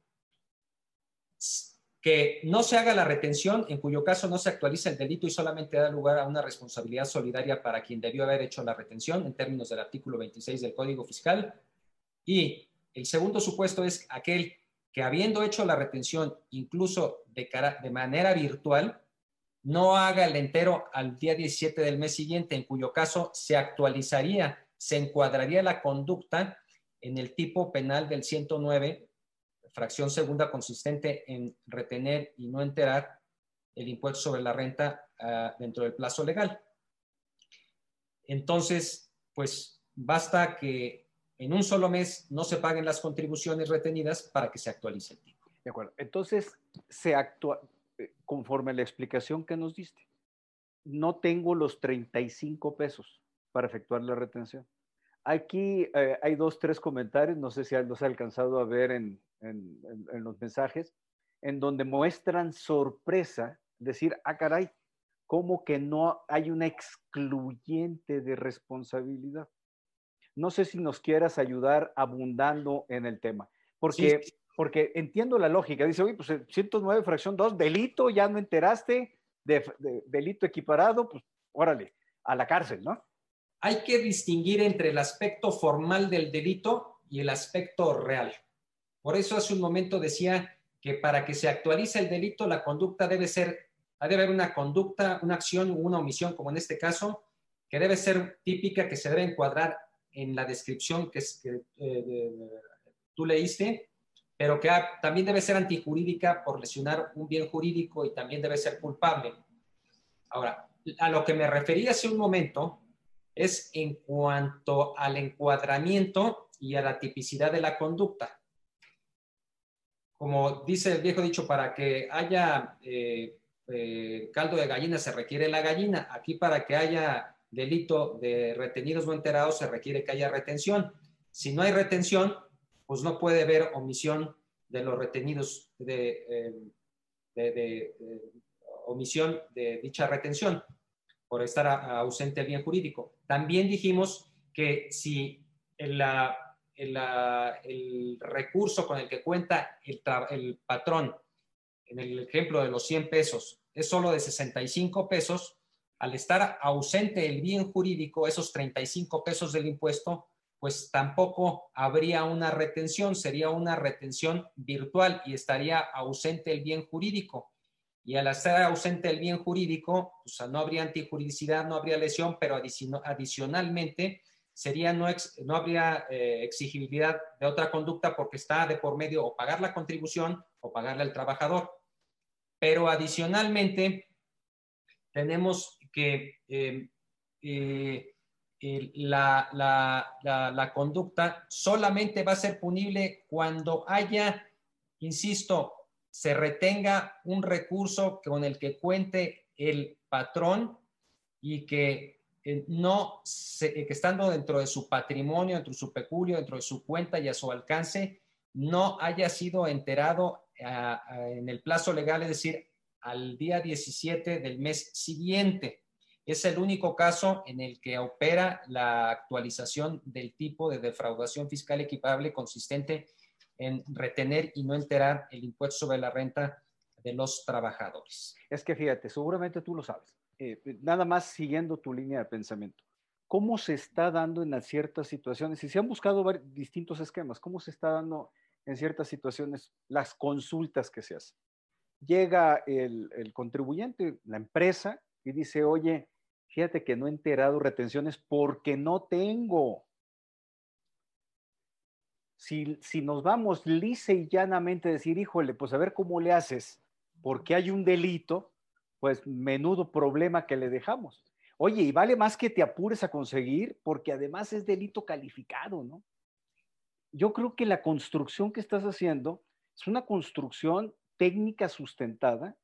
[SPEAKER 2] Que no se haga la retención, en cuyo caso no se actualiza el delito y solamente da lugar a una responsabilidad solidaria para quien debió haber hecho la retención en términos del artículo 26 del Código Fiscal. Y el segundo supuesto es aquel que habiendo hecho la retención incluso de, manera virtual, no haga el entero al día 17 del mes siguiente, en cuyo caso se actualizaría, se encuadraría la conducta en el tipo penal del 109, fracción segunda consistente en retener y no enterar el impuesto sobre la renta ah, dentro del plazo legal. Entonces, pues basta que en un solo mes no se paguen las contribuciones retenidas para que se actualice el tipo.
[SPEAKER 1] De acuerdo. Entonces, se actúa eh, conforme a la explicación que nos diste. No tengo los 35 pesos para efectuar la retención. Aquí eh, hay dos, tres comentarios, no sé si los ha alcanzado a ver en, en, los mensajes, en donde muestran sorpresa, decir, ah, caray, ¿cómo que no hay una excluyente de responsabilidad? No sé si nos quieras ayudar abundando en el tema, porque, porque entiendo la lógica. Dice, oye, pues 109 fracción 2, delito, ya no enteraste, de, delito equiparado, pues órale, a la cárcel, ¿no?
[SPEAKER 2] Hay que distinguir entre el aspecto formal del delito y el aspecto real. Por eso hace un momento decía que para que se actualice el delito, la conducta debe ser, debe haber una conducta, una acción o una omisión, como en este caso, que debe ser típica, que se debe encuadrar en la descripción que, es, que eh, tú leíste, pero que también debe ser antijurídica por lesionar un bien jurídico y también debe ser culpable. Ahora, a lo que me refería hace un momento es en cuanto al encuadramiento y a la tipicidad de la conducta. Como dice el viejo dicho, para que haya eh, eh, caldo de gallina se requiere la gallina. Aquí para que haya delito de retenidos no enterados se requiere que haya retención. Si no hay retención, pues no puede haber omisión de los retenidos de, eh, de, omisión de dicha retención por estar ausente el bien jurídico. También dijimos que si el, el recurso con el que cuenta el, el patrón, en el ejemplo de los 100 pesos, es solo de 65 pesos, al estar ausente el bien jurídico, esos 35 pesos del impuesto, pues tampoco habría una retención, sería una retención virtual y estaría ausente el bien jurídico. Y al estar ausente el bien jurídico, pues no habría antijuridicidad, no habría lesión, pero adicionalmente sería no, no habría eh, exigibilidad de otra conducta porque está de por medio o pagar la contribución o pagarle al trabajador. Pero adicionalmente tenemos que eh, eh, la, la, conducta solamente va a ser punible cuando haya, insisto, se retenga un recurso con el que cuente el patrón y que eh, no, que estando dentro de su patrimonio, dentro de su peculio, dentro de su cuenta y a su alcance, no haya sido enterado en el plazo legal, es decir, al día 17 del mes siguiente. Es el único caso en el que opera la actualización del tipo de defraudación fiscal equipable consistente en retener y no enterar el impuesto sobre la renta de los trabajadores.
[SPEAKER 1] Es que fíjate, seguramente tú lo sabes. Eh, nada más siguiendo tu línea de pensamiento. ¿Cómo se está dando en ciertas situaciones? Y se han buscado distintos esquemas. ¿Cómo se está dando en ciertas situaciones las consultas que se hacen? Llega el, contribuyente, la empresa, y dice, oye, fíjate que no he enterado retenciones porque no tengo. Si, si, nos vamos lisa y llanamente a decir, híjole, pues a ver cómo le haces, porque hay un delito, pues menudo problema que le dejamos. Oye, y vale más que te apures a conseguir, porque además es delito calificado, ¿no? Yo creo que la construcción que estás haciendo es una construcción técnica sustentada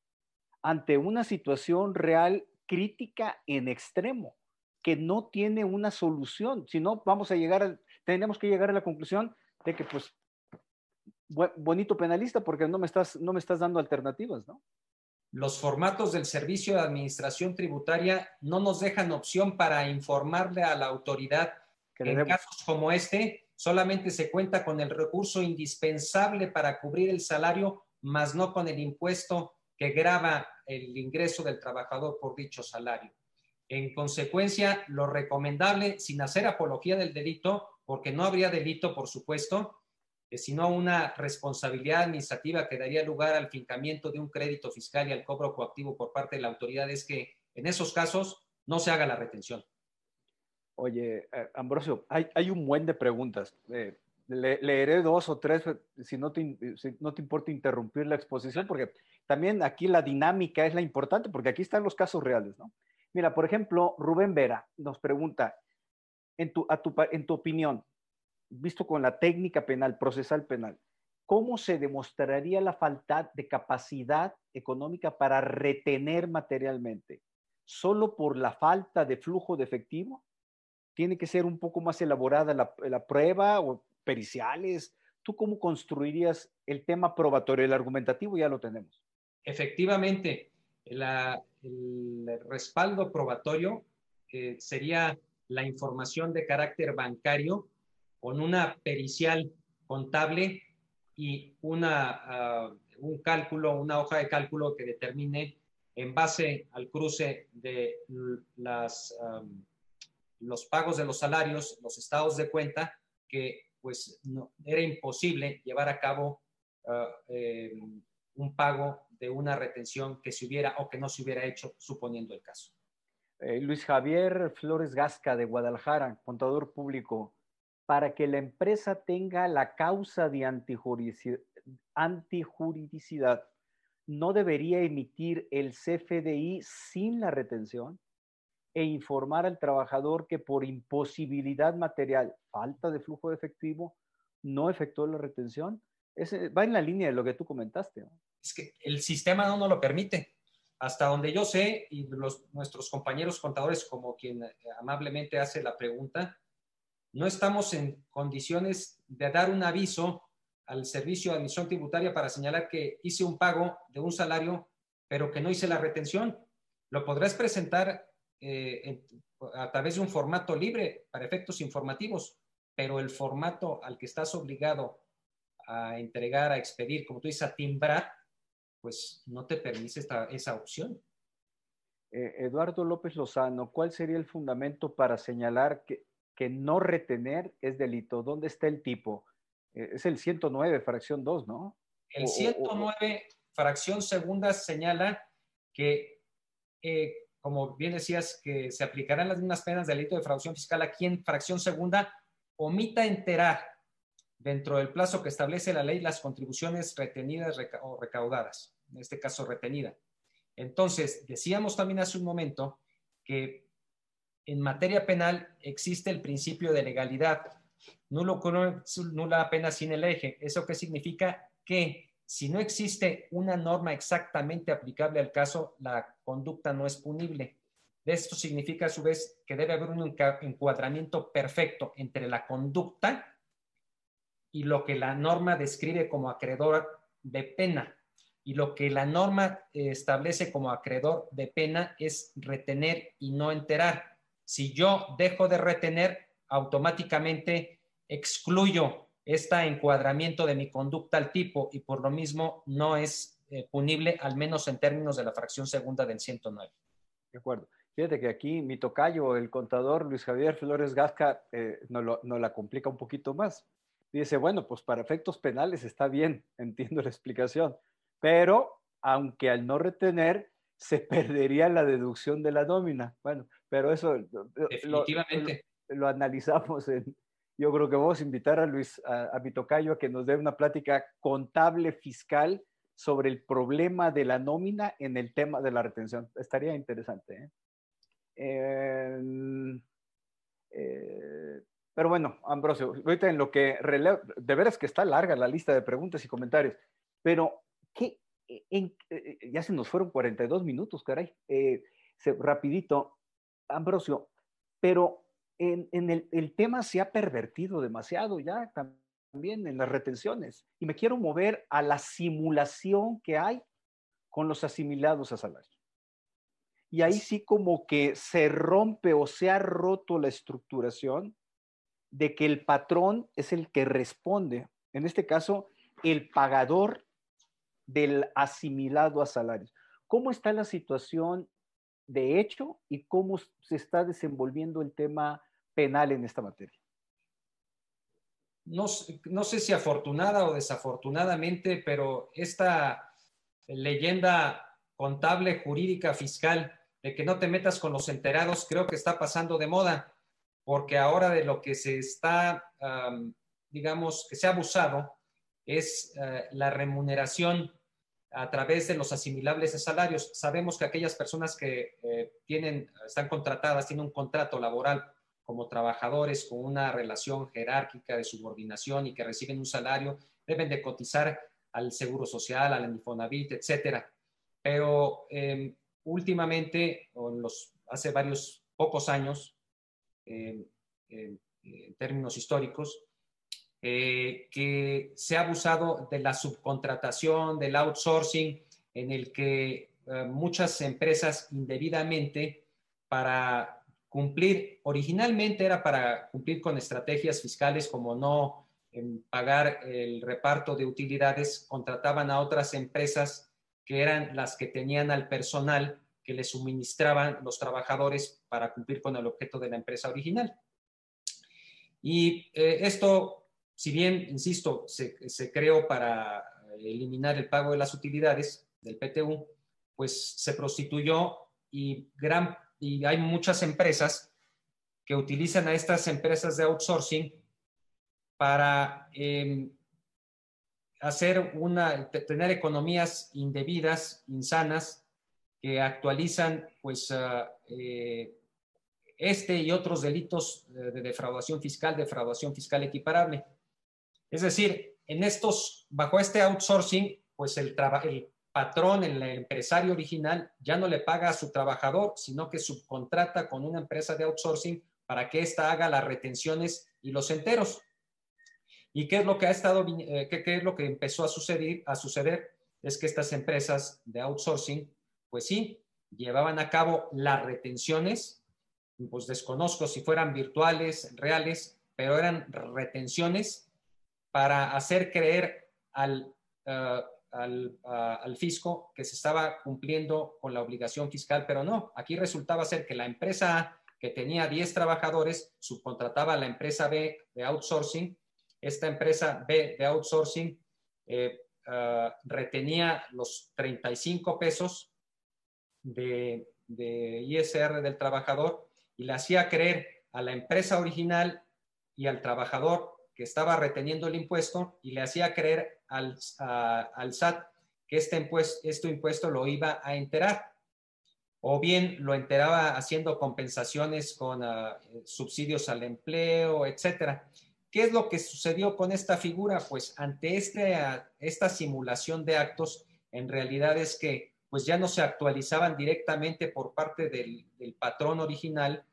[SPEAKER 1] ante una situación real crítica en extremo, que no tiene una solución. Si no, vamos a llegar, tenemos que llegar a la conclusión de que, pues, bonito penalista, porque no me estás, no me estás dando alternativas, ¿no?
[SPEAKER 2] Los formatos del Servicio de Administración Tributaria no nos dejan opción para informarle a la autoridad que en casos como este solamente se cuenta con el recurso indispensable para cubrir el salario más no con el impuesto que grava el ingreso del trabajador por dicho salario. En consecuencia, lo recomendable, sin hacer apología del delito, porque no habría delito, por supuesto, eh, sino una responsabilidad administrativa que daría lugar al fincamiento de un crédito fiscal y al cobro coactivo por parte de la autoridad, es que en esos casos no se haga la retención.
[SPEAKER 1] Oye, eh, Ambrosio, hay, un buen de preguntas. Eh, leeré dos o tres, eh, si no, te, no te importa interrumpir la exposición, porque también aquí la dinámica es la importante, porque aquí están los casos reales, ¿no? Mira, por ejemplo, Rubén Vera nos pregunta, en tu, en tu opinión, visto con la técnica penal, procesal penal, ¿cómo se demostraría la falta de capacidad económica para retener materialmente? ¿Solo por la falta de flujo de efectivo? ¿Tiene que ser un poco más elaborada la, la prueba o periciales? ¿Tú cómo construirías el tema probatorio? El argumentativo ya lo tenemos.
[SPEAKER 2] Efectivamente, el respaldo probatorio eh, sería la información de carácter bancario con una pericial contable y una, ah, un cálculo, una hoja de cálculo que determine en base al cruce de las, los pagos de los salarios, los estados de cuenta, que pues no, era imposible llevar a cabo ah, eh, un pago de una retención que se hubiera o que no se hubiera hecho, suponiendo el caso.
[SPEAKER 1] Eh, Luis Javier Flores Gasca de Guadalajara, contador público, para que la empresa tenga la causa de antijuridicidad, ¿no debería emitir el CFDI sin la retención? E informar al trabajador que por imposibilidad material, falta de flujo de efectivo, no efectuó la retención. Ese, va en la línea de lo que tú comentaste.
[SPEAKER 2] Es que el sistema no nos lo permite. Hasta donde yo sé, y los, nuestros compañeros contadores, como quien eh, amablemente hace la pregunta, no estamos en condiciones de dar un aviso al servicio de admisión tributaria para señalar que hice un pago de un salario, pero que no hice la retención. Lo podrás presentar eh, a través de un formato libre para efectos informativos, pero el formato al que estás obligado a entregar, a expedir, como tú dices, a timbrar, pues no te permite esa opción.
[SPEAKER 1] Eh, Eduardo López Lozano, ¿cuál sería el fundamento para señalar que, que no retener es delito? ¿Dónde está el tipo? Eh, es el 109, fracción 2, ¿no?
[SPEAKER 2] El 109, fracción segunda, señala que, eh, como bien decías, que se aplicarán las mismas penas de delito de fraude fiscal aquí en fracción segunda, omita enterar dentro del plazo que establece la ley las contribuciones retenidas o recaudadas, en este caso retenida. Entonces, decíamos también hace un momento que en materia penal existe el principio de legalidad, nulo, nula pena sin el eje. ¿Eso qué significa? Que si no existe una norma exactamente aplicable al caso, la conducta no es punible. Esto significa a su vez que debe haber un encuadramiento perfecto entre la conducta y lo que la norma describe como acreedor de pena y lo que la norma eh, establece como acreedor de pena es retener y no enterar. Si yo dejo de retener, automáticamente excluyo este encuadramiento de mi conducta al tipo y por lo mismo no es eh, punible, al menos en términos de la fracción segunda del 109.
[SPEAKER 1] De acuerdo. Fíjate que aquí mi tocayo, el contador Luis Javier Flores Gasca, eh, nos, no la complica un poquito más. Dice, bueno, pues para efectos penales está bien, entiendo la explicación, pero aunque al no retener se perdería la deducción de la nómina. Bueno, pero eso
[SPEAKER 2] Definitivamente.
[SPEAKER 1] Lo, analizamos en, yo creo que vamos a invitar a Luis, a, a a que nos dé una plática contable fiscal sobre el problema de la nómina en el tema de la retención. Estaría interesante. ¿eh? Eh, pero bueno, Ambrosio, ahorita en lo que de veras que está larga la lista de preguntas y comentarios, pero ¿qué, en, e, e, ya se nos fueron 42 minutos, caray. Eh, rapidito, Ambrosio, pero en, el, el, tema se ha pervertido demasiado ya también en las retenciones. Y me quiero mover a la simulación que hay con los asimilados a salario. Y ahí sí como que se rompe o se ha roto la estructuración de que el patrón es el que responde. En este caso, el pagador del asimilado a salarios. ¿Cómo está la situación de hecho y cómo se está desenvolviendo el tema penal en esta materia?
[SPEAKER 2] No, sé si afortunada o desafortunadamente, pero esta leyenda contable, jurídica, fiscal, de que no te metas con los enterados, creo que está pasando de moda, porque ahora de lo que se está, digamos, que se ha abusado es eh, la remuneración a través de los asimilables de salarios. Sabemos que aquellas personas que eh, tienen, están contratadas, tienen un contrato laboral como trabajadores con una relación jerárquica de subordinación y que reciben un salario, deben de cotizar al Seguro Social, al Infonavit, etcétera. Pero em, últimamente, o en los, hace varios pocos años, em, em, en términos históricos, eh, que se ha abusado de la subcontratación, del outsourcing, en el que eh, muchas empresas indebidamente para cumplir, originalmente era para cumplir con estrategias fiscales como no pagar el reparto de utilidades, contrataban a otras empresas que eran las que tenían al personal que les suministraban los trabajadores para cumplir con el objeto de la empresa original. Y eh, esto si bien, insisto, se, creó para eliminar el pago de las utilidades del PTU, pues se prostituyó y, gran, y hay muchas empresas que utilizan a estas empresas de outsourcing para em, hacer una, tener economías indebidas, insanas, que actualizan pues eh, este y otros delitos de defraudación fiscal, defraudación fiscal equiparable. Es decir, en estos, bajo este outsourcing, pues el, el patrón, el empresario original, ya no le paga a su trabajador, sino que subcontrata con una empresa de outsourcing para que ésta haga las retenciones y los enteros. ¿Y qué es lo que ha estado, eh, qué, es lo que empezó a suceder, a suceder? Es que estas empresas de outsourcing, pues sí, llevaban a cabo las retenciones, pues desconozco si fueran virtuales, reales, pero eran retenciones para hacer creer al, eh, al, al, fisco que se estaba cumpliendo con la obligación fiscal, pero no, aquí resultaba ser que la empresa A, que tenía 10 trabajadores, subcontrataba a la empresa B de outsourcing, esta empresa B de outsourcing eh, eh, retenía los 35 pesos de, de ISR del trabajador y le hacía creer a la empresa original y al trabajador que estaba reteniendo el impuesto y le hacía creer al, al SAT que este impuesto, este impuesto lo iba a enterar. O bien lo enteraba haciendo compensaciones con ah, subsidios al empleo, etcétera. ¿Qué es lo que sucedió con esta figura? Pues ante este, ah, esta simulación de actos, en realidad es que pues ya no se actualizaban directamente por parte del patrón original,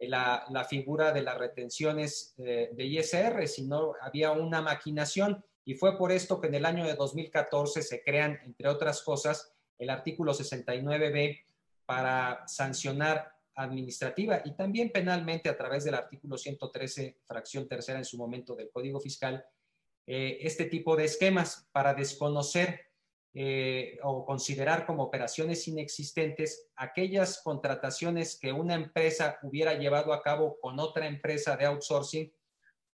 [SPEAKER 2] la, figura de las retenciones eh, de ISR, sino había una maquinación. Y fue por esto que en el año de 2014 se crean, entre otras cosas, el artículo 69b para sancionar administrativa y también penalmente a través del artículo 113, fracción tercera en su momento del Código Fiscal, eh, este tipo de esquemas para desconocer eh, o considerar como operaciones inexistentes aquellas contrataciones que una empresa hubiera llevado a cabo con otra empresa de outsourcing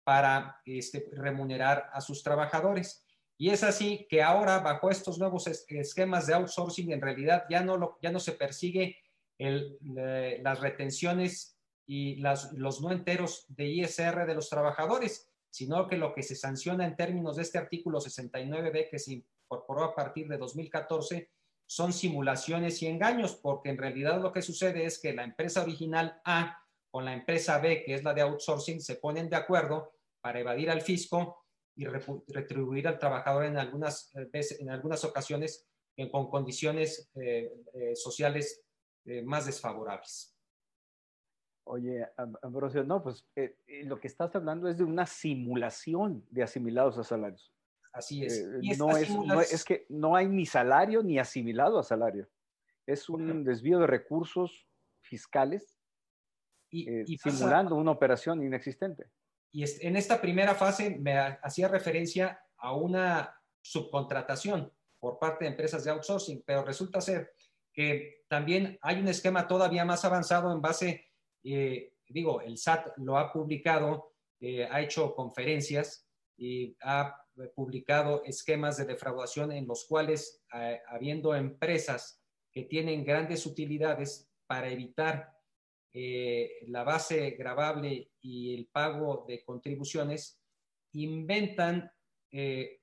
[SPEAKER 2] para este, remunerar a sus trabajadores. Y es así que ahora, bajo estos nuevos esquemas de outsourcing, en realidad ya no, ya no se persigue las retenciones y los no enteros de ISR de los trabajadores, sino que lo que se sanciona en términos de este artículo 69b que se incorporó a partir de 2014 son simulaciones y engaños, porque en realidad lo que sucede es que la empresa original A con la empresa B, que es la de outsourcing, se ponen de acuerdo para evadir al fisco y retribuir al trabajador en algunas, eh, veces, en algunas ocasiones con condiciones eh, eh, sociales más desfavorables.
[SPEAKER 1] Oye, Ambrosio, no, pues lo que estás hablando es de una simulación de asimilados a salarios.
[SPEAKER 2] Así es.
[SPEAKER 1] Eh, no, es, es que no hay ni salario ni asimilado a salario. Es un desvío de recursos fiscales y, eh, simulando una operación inexistente.
[SPEAKER 2] Y en esta primera fase me hacía referencia a una subcontratación por parte de empresas de outsourcing, pero resulta ser que también hay un esquema todavía más avanzado en base, eh, digo, el SAT lo ha publicado, ha hecho conferencias y ha publicado esquemas de defraudación en los cuales, eh, habiendo empresas que tienen grandes utilidades para evitar eh, la base grabable y el pago de contribuciones, inventan eh,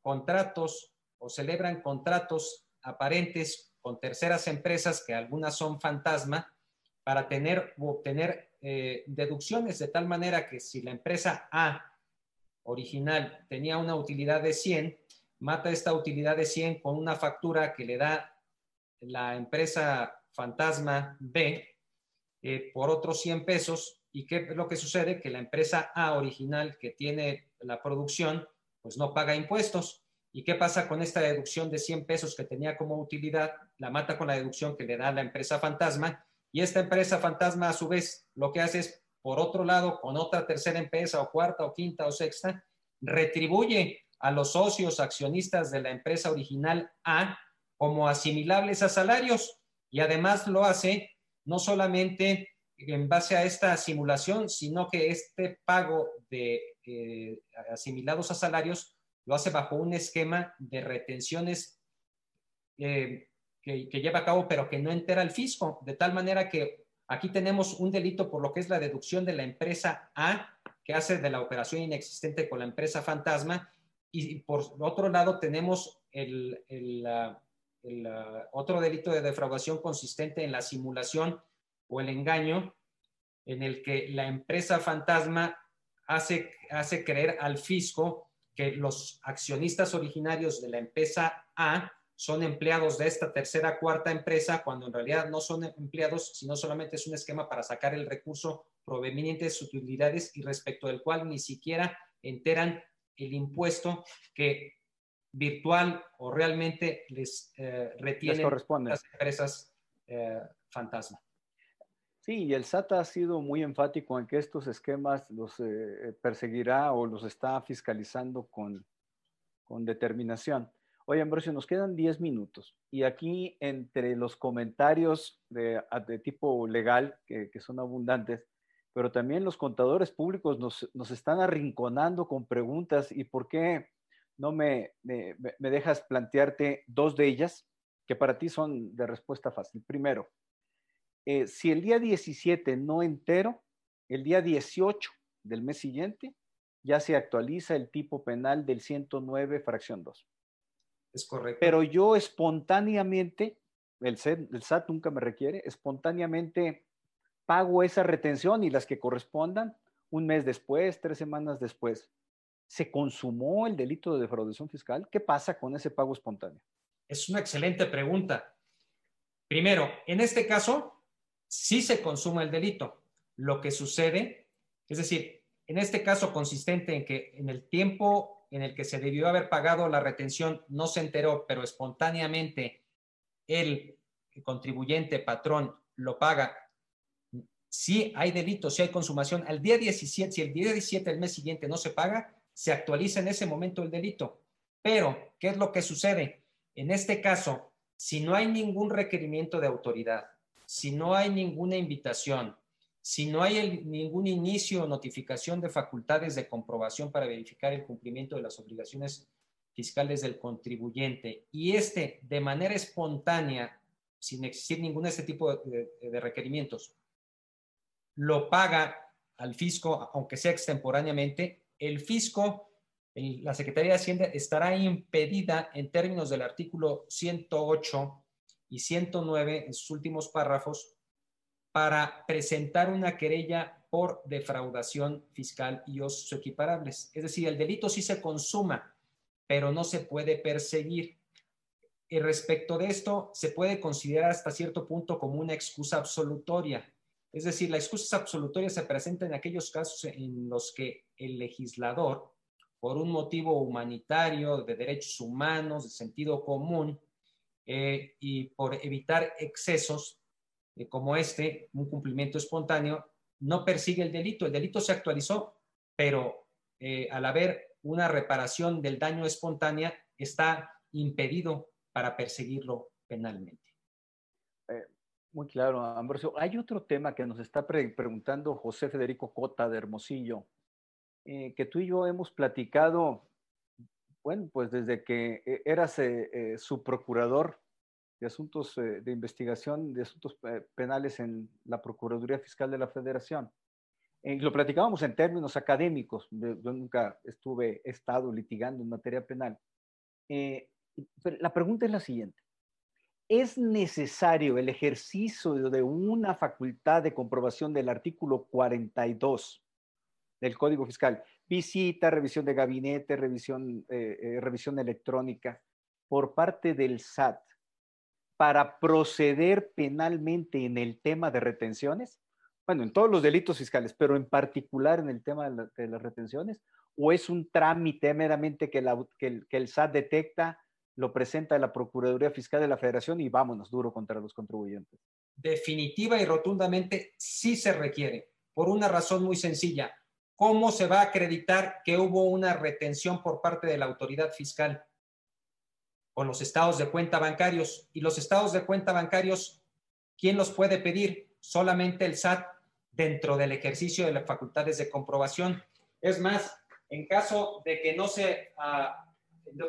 [SPEAKER 2] contratos o celebran contratos aparentes con terceras empresas, que algunas son fantasma, para tener, obtener deducciones de tal manera que si la empresa A original tenía una utilidad de 100, mata esta utilidad de 100 con una factura que le da la empresa fantasma B eh, por otros 100 pesos. ¿Y qué es lo que sucede? Que la empresa A original que tiene la producción, pues no paga impuestos. ¿Y qué pasa con esta deducción de 100 pesos que tenía como utilidad? La mata con la deducción que le da la empresa fantasma. Y esta empresa fantasma, a su vez, lo que hace es por otro lado, con otra tercera empresa o cuarta o quinta o sexta, retribuye a los socios accionistas de la empresa original A como asimilables a salarios. Y además lo hace no solamente en base a esta simulación, sino que este pago de eh, asimilados a salarios lo hace bajo un esquema de retenciones eh, que, que, lleva a cabo, pero que no entera el fisco, de tal manera que Aquí tenemos un delito por lo que es la deducción de la empresa A, que hace de la operación inexistente con la empresa fantasma, y por otro lado tenemos el, otro delito de defraudación consistente en la simulación o el engaño, en el que la empresa fantasma hace, hace creer al fisco que los accionistas originarios de la empresa A son empleados de esta tercera, cuarta empresa, cuando en realidad no son empleados, sino solamente es un esquema para sacar el recurso proveniente de sus utilidades y respecto del cual ni siquiera enteran el impuesto que virtual o realmente les eh, retienen las empresas eh, fantasma.
[SPEAKER 1] Sí, y el SAT ha sido muy enfático en que estos esquemas los eh, perseguirá o los está fiscalizando con, con determinación. Oye, Ambrosio, nos quedan 10 minutos y aquí entre los comentarios de, tipo legal, que, son abundantes, pero también los contadores públicos nos, están arrinconando con preguntas y por qué no me, me, me dejas plantearte dos de ellas que para ti son de respuesta fácil. Primero, eh, si el día 17 no entero, el día 18 del mes siguiente ya se actualiza el tipo penal del 109 fracción 2.
[SPEAKER 2] Es correcto.
[SPEAKER 1] Pero yo espontáneamente, el SAT, nunca me requiere, espontáneamente pago esa retención y las que correspondan un mes después, tres semanas después. ¿Se consumó el delito de defraudación fiscal? ¿Qué pasa con ese pago espontáneo?
[SPEAKER 2] Es una excelente pregunta. Primero, en este caso, sí se consuma el delito. Lo que sucede, es decir, en este caso consistente en que en el tiempo en el que se debió haber pagado la retención no se enteró, pero espontáneamente el contribuyente, patrón, lo paga. Si hay delito, si hay consumación, al día 17, si el día 17 del mes siguiente no se paga, se actualiza en ese momento el delito. Pero, ¿qué es lo que sucede? En este caso, si no hay ningún requerimiento de autoridad, si no hay ninguna invitación, si no hay ningún inicio o notificación de facultades de comprobación para verificar el cumplimiento de las obligaciones fiscales del contribuyente y este de manera espontánea, sin existir ningún este tipo de, requerimientos, lo paga al fisco, aunque sea extemporáneamente, el fisco, la Secretaría de Hacienda estará impedida en términos del artículo 108 y 109 en sus últimos párrafos para presentar una querella por defraudación fiscal y os equiparables. Es decir, el delito sí se consuma, pero no se puede perseguir. Y respecto de esto, se puede considerar hasta cierto punto como una excusa absolutoria. Es decir, la excusa absolutoria se presenta en aquellos casos en los que el legislador, por un motivo humanitario, de derechos humanos, de sentido común, eh, y por evitar excesos eh, como este, un cumplimiento espontáneo, no persigue el delito. El delito se actualizó, pero eh, al haber una reparación del daño espontánea, está impedido para perseguirlo penalmente.
[SPEAKER 1] muy claro, Ambrosio. Hay otro tema que nos está preguntando José Federico Cota de Hermosillo, que tú y yo hemos platicado bueno, pues desde que eh, eras eh, eh, su procurador de asuntos de investigación de asuntos penales en la Procuraduría Fiscal de la Federación. lo platicábamos en términos académicos, yo nunca estuve, he estado litigando en materia penal. la pregunta es la siguiente. ¿Es necesario el ejercicio de una facultad de comprobación del artículo 42 del Código Fiscal visita, revisión de gabinete, revisión, eh, eh, revisión electrónica por parte del SAT para proceder penalmente en el tema de retenciones? Bueno, en todos los delitos fiscales, pero en particular en el tema de, las retenciones, o es un trámite meramente que, que, el, SAT detecta, lo presenta a la Procuraduría Fiscal de la Federación y vámonos duro contra los contribuyentes?
[SPEAKER 2] Definitiva y rotundamente sí se requiere, por una razón muy sencilla ¿Cómo se va a acreditar que hubo una retención por parte de la autoridad fiscal? Con los estados de cuenta bancarios. Y los estados de cuenta bancarios, ¿quién los puede pedir? Solamente el SAT dentro del ejercicio de las facultades de comprobación. Es más, en caso de que no se, ah,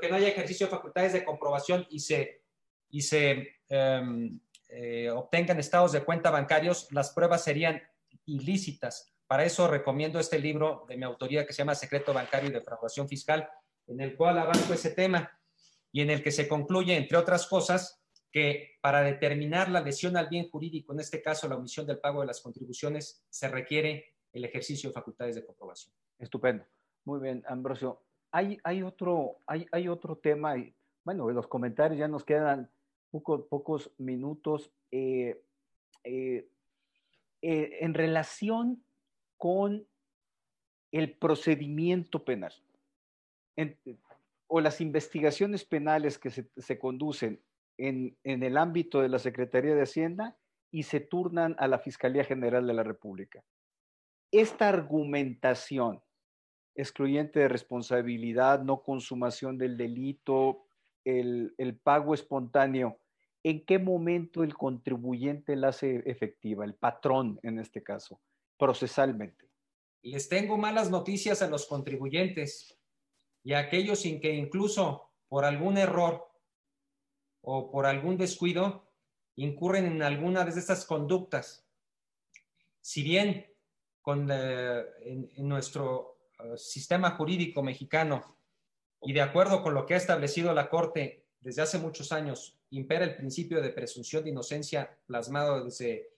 [SPEAKER 2] que no haya ejercicio de facultades de comprobación y se, y se em, eh, obtengan estados de cuenta bancarios, las pruebas serían ilícitas. Para eso recomiendo este libro de mi autoría que se llama Secreto Bancario y Defraudación Fiscal, en el cual avanzo ese tema y en el que se concluye, entre otras cosas, que para determinar la lesión al bien jurídico, en este caso la omisión del pago de las contribuciones, se requiere el ejercicio de facultades de comprobación.
[SPEAKER 1] Estupendo. Muy bien, Ambrosio. Hay, hay, otro, hay, hay otro tema, bueno, en los comentarios ya nos quedan pocos minutos. Eh, eh, eh, en relación con el procedimiento penal o las investigaciones penales que se, conducen en, en, el ámbito de la Secretaría de Hacienda y se turnan a la Fiscalía General de la República. Esta argumentación excluyente de responsabilidad, no consumación del delito, el, el pago espontáneo, ¿en qué momento el contribuyente la hace efectiva, el patrón en este caso, procesalmente?
[SPEAKER 2] Les tengo malas noticias a los contribuyentes y aquellos sin que incluso por algún error o por algún descuido incurren en alguna de estas conductas. Si bien con, eh, en, nuestro eh, sistema jurídico mexicano y de acuerdo con lo que ha establecido la Corte desde hace muchos años, impera el principio de presunción de inocencia plasmado desde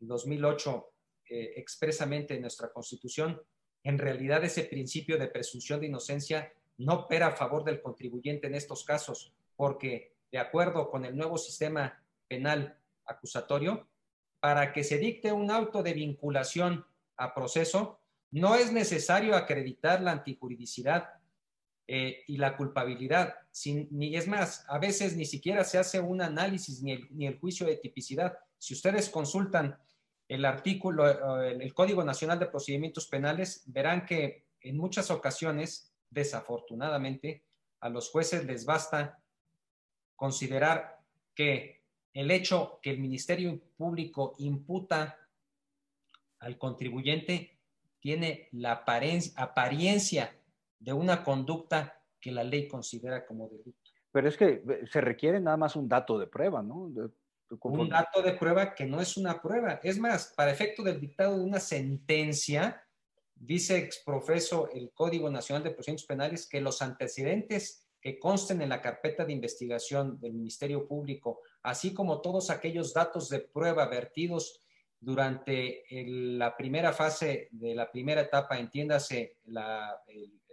[SPEAKER 2] 2008 eh, expresamente en nuestra Constitución, en realidad ese principio de presunción de inocencia no opera a favor del contribuyente en estos casos, porque de acuerdo con el nuevo sistema penal acusatorio, para que se dicte un auto de vinculación a proceso, no es necesario acreditar la antijuridicidad eh, y la culpabilidad. Ni es más, a veces ni siquiera se hace un análisis ni el, ni el juicio de tipicidad. Si ustedes consultan el artículo, eh, el Código Nacional de Procedimientos Penales, verán que en muchas ocasiones, desafortunadamente, a los jueces les basta considerar que el hecho que el Ministerio Público imputa al contribuyente tiene la apariencia de una conducta que la ley considera como delito.
[SPEAKER 1] Pero es que se requiere nada más un dato de prueba, ¿no?
[SPEAKER 2] un dato de prueba que no es una prueba. Es más, para efecto del dictado de una sentencia, dice exprofeso el Código Nacional de Procedimientos Penales que los antecedentes que consten en la carpeta de investigación del Ministerio Público, así como todos aquellos datos de prueba vertidos durante la primera fase de la primera etapa, entiéndase la,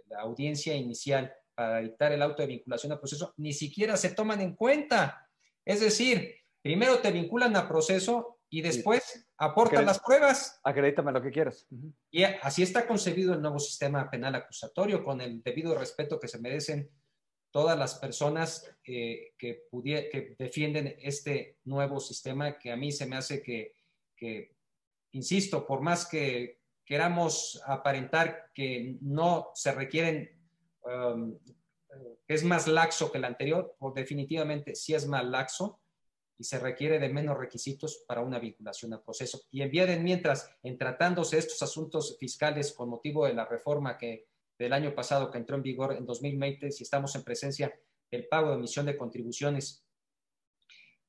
[SPEAKER 2] la audiencia inicial para dictar el auto de vinculación a proceso, ni siquiera se toman en cuenta. Es decir, Primero te vinculan a proceso y después aportan las pruebas.
[SPEAKER 1] Acredítame lo que quieras.
[SPEAKER 2] Y así está concebido el nuevo sistema penal acusatorio, con el debido respeto que se merecen todas las personas eh, que, que defienden este nuevo sistema, que a mí se me hace que, insisto, por más que queramos aparentar que no se requieren, um, es más laxo que el anterior, o definitivamente sí es más laxo, y se requiere de menos requisitos para una vinculación al proceso. Y envíen mientras, en tratándose estos asuntos fiscales con motivo de la reforma que del año pasado que entró en vigor en 2020, si estamos en presencia del pago de emisión de contribuciones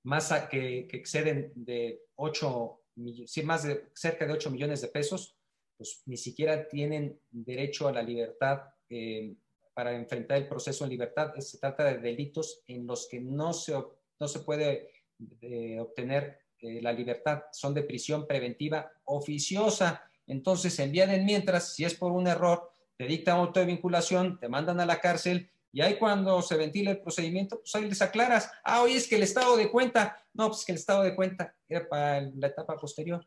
[SPEAKER 2] más que, exceden de 8, sí, más de cerca de 8 millones de pesos, pues ni siquiera tienen derecho a la libertad eh, para enfrentar el proceso en libertad. Se trata de delitos en los que no se, no se puede de obtener eh, la libertad, son de prisión preventiva oficiosa. Entonces envían mientras, si es por un error, te dictan auto de vinculación, te mandan a la cárcel y ahí cuando se ventila el procedimiento, pues ahí les aclaras, ah, oye, es que el estado de cuenta, no, pues que el estado de cuenta era para la etapa posterior.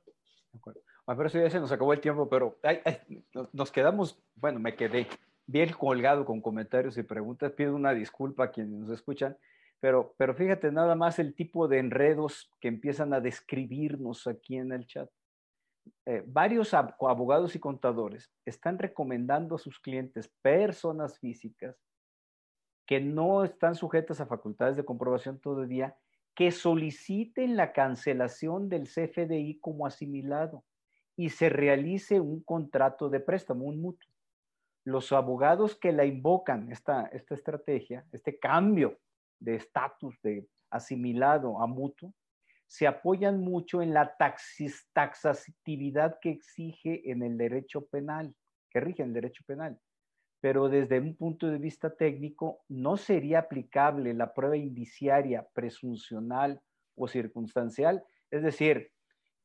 [SPEAKER 1] De acuerdo. Bueno, pero eso ya se nos acabó el tiempo, pero nos quedamos, bueno, me quedé bien colgado con comentarios y preguntas. Pido una disculpa a quienes nos escuchan. Pero, pero fíjate nada más el tipo de enredos que empiezan a describirnos aquí en el chat. Eh, varios abogados y contadores están recomendando a sus clientes, personas físicas, que no están sujetas a facultades de comprobación todavía, que soliciten la cancelación del CFDI como asimilado y se realice un contrato de préstamo, un mutuo. Los abogados que la invocan, esta, esta estrategia, este cambio de estatus de asimilado a mutuo, se apoyan mucho en la taxis, taxatividad que exige en el derecho penal, que rige el derecho penal. Pero desde un punto de vista técnico, no sería aplicable la prueba indiciaria, presuncional o circunstancial. Es decir,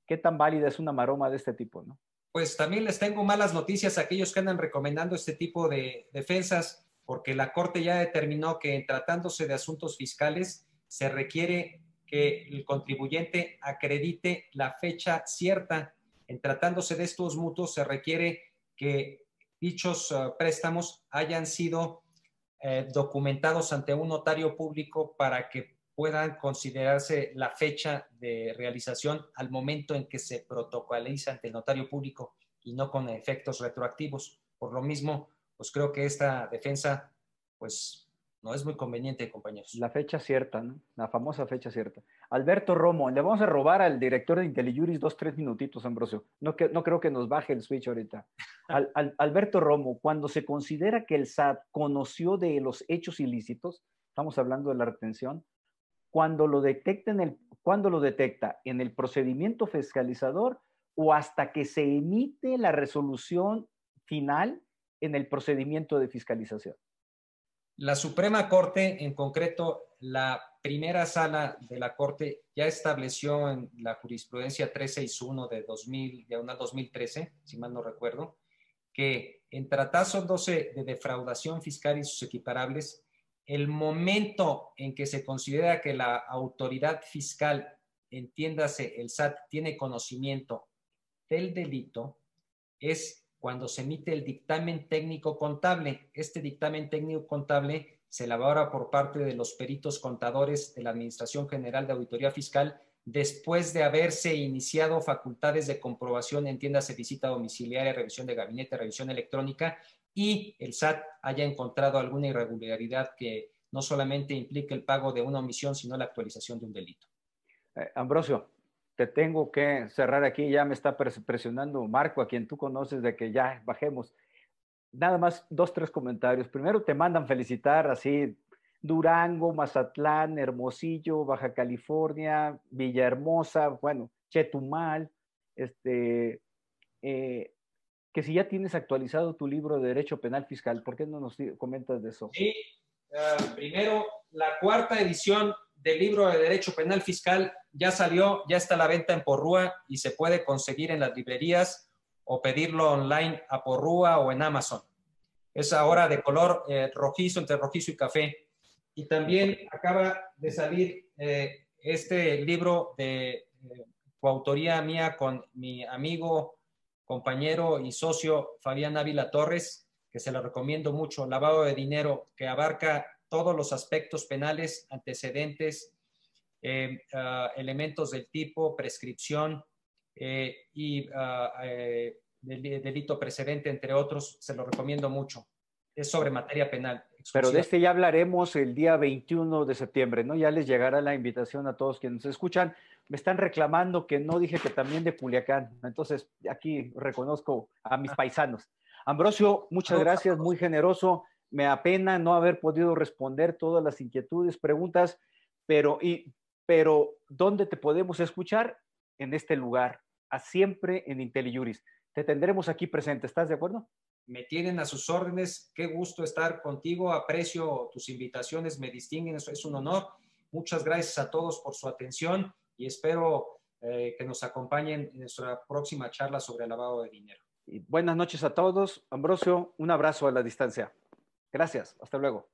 [SPEAKER 1] ¿qué tan válida es una maroma de este tipo? ¿no?
[SPEAKER 2] Pues también les tengo malas noticias a aquellos que andan recomendando este tipo de defensas porque la Corte ya determinó que en tratándose de asuntos fiscales se requiere que el contribuyente acredite la fecha cierta. En tratándose de estos mutuos se requiere que dichos eh, préstamos hayan sido eh, documentados ante un notario público para que puedan considerarse la fecha de realización al momento en que se protocoliza ante el notario público y no con efectos retroactivos. Por lo mismo, pues creo que esta defensa, pues no es muy conveniente, compañeros.
[SPEAKER 1] La fecha cierta, ¿no? La famosa fecha cierta. Alberto Romo, le vamos a robar al director de IntelliJuris dos, tres minutitos, Ambrosio. No, que, no creo que nos baje el switch ahorita. Alberto Romo, cuando se considera que el SAT conoció de los hechos ilícitos, estamos hablando de la retención, cuando lo detecta en el, cuando lo detecta en el procedimiento fiscalizador o hasta que se emite la resolución final en el procedimiento de fiscalización.
[SPEAKER 2] La Suprema Corte, en concreto, la primera sala de la Corte ya estableció en la jurisprudencia 361 de 2000, de 2013, si mal no recuerdo, que en tratados 12 de defraudación fiscal y sus equiparables, el momento en que se considera que la autoridad fiscal, entiéndase el SAT, tiene conocimiento del delito, es cuando se emite el dictamen técnico contable. Este dictamen técnico contable se elabora por parte de los peritos contadores de la Administración General de Auditoría Fiscal después de haberse iniciado facultades de comprobación, entiéndase visita domiciliaria, revisión de gabinete, revisión electrónica y el SAT haya encontrado alguna irregularidad que no solamente implique el pago de una omisión, sino la actualización de un delito.
[SPEAKER 1] Eh, Ambrosio, te tengo que cerrar aquí, ya me está presionando Marco, a quien tú conoces, de que ya bajemos. Nada más dos, tres comentarios. Primero te mandan felicitar así Durango, Mazatlán, Hermosillo, Baja California, Villahermosa, bueno, Chetumal, este, eh, que si ya tienes actualizado tu libro de Derecho Penal Fiscal, ¿por qué no nos comentas de eso?
[SPEAKER 2] Sí, eh, primero, la cuarta edición del libro de Derecho Penal Fiscal ya salió, ya está la venta en Porrúa y se puede conseguir en las librerías o pedirlo online a Porrúa o en Amazon. Es ahora de color eh, rojizo, entre rojizo y café. Y también acaba de salir eh, este libro de eh, coautoría mía con mi amigo, compañero y socio Fabián Ávila Torres, que se lo recomiendo mucho, Lavado de Dinero, que abarca todos los aspectos penales, antecedentes, eh, ah, elementos del tipo, prescripción eh, y eh, delito precedente, entre otros, se lo recomiendo mucho. Es sobre materia penal.
[SPEAKER 1] Pero de este ya hablaremos el día 21 de septiembre, ¿no? Ya les llegará la invitación a todos quienes nos escuchan. Me están reclamando que no dije que también de Culiacán. Entonces, aquí reconozco a mis ah. paisanos. Ambrosio, muchas gracias, muy generoso me apena no haber podido responder todas las inquietudes, preguntas, pero, y, pero ¿dónde te podemos escuchar? En este lugar, a siempre en IntelliJuris. Te tendremos aquí presente, ¿estás de acuerdo?
[SPEAKER 2] Me tienen a sus órdenes, qué gusto estar contigo, aprecio tus invitaciones, me distinguen, es un honor. Muchas gracias a todos por su atención y espero eh, que nos acompañen en nuestra próxima charla sobre el lavado de dinero.
[SPEAKER 1] Y buenas noches a todos. Ambrosio, un abrazo a la distancia. Gracias, hasta luego.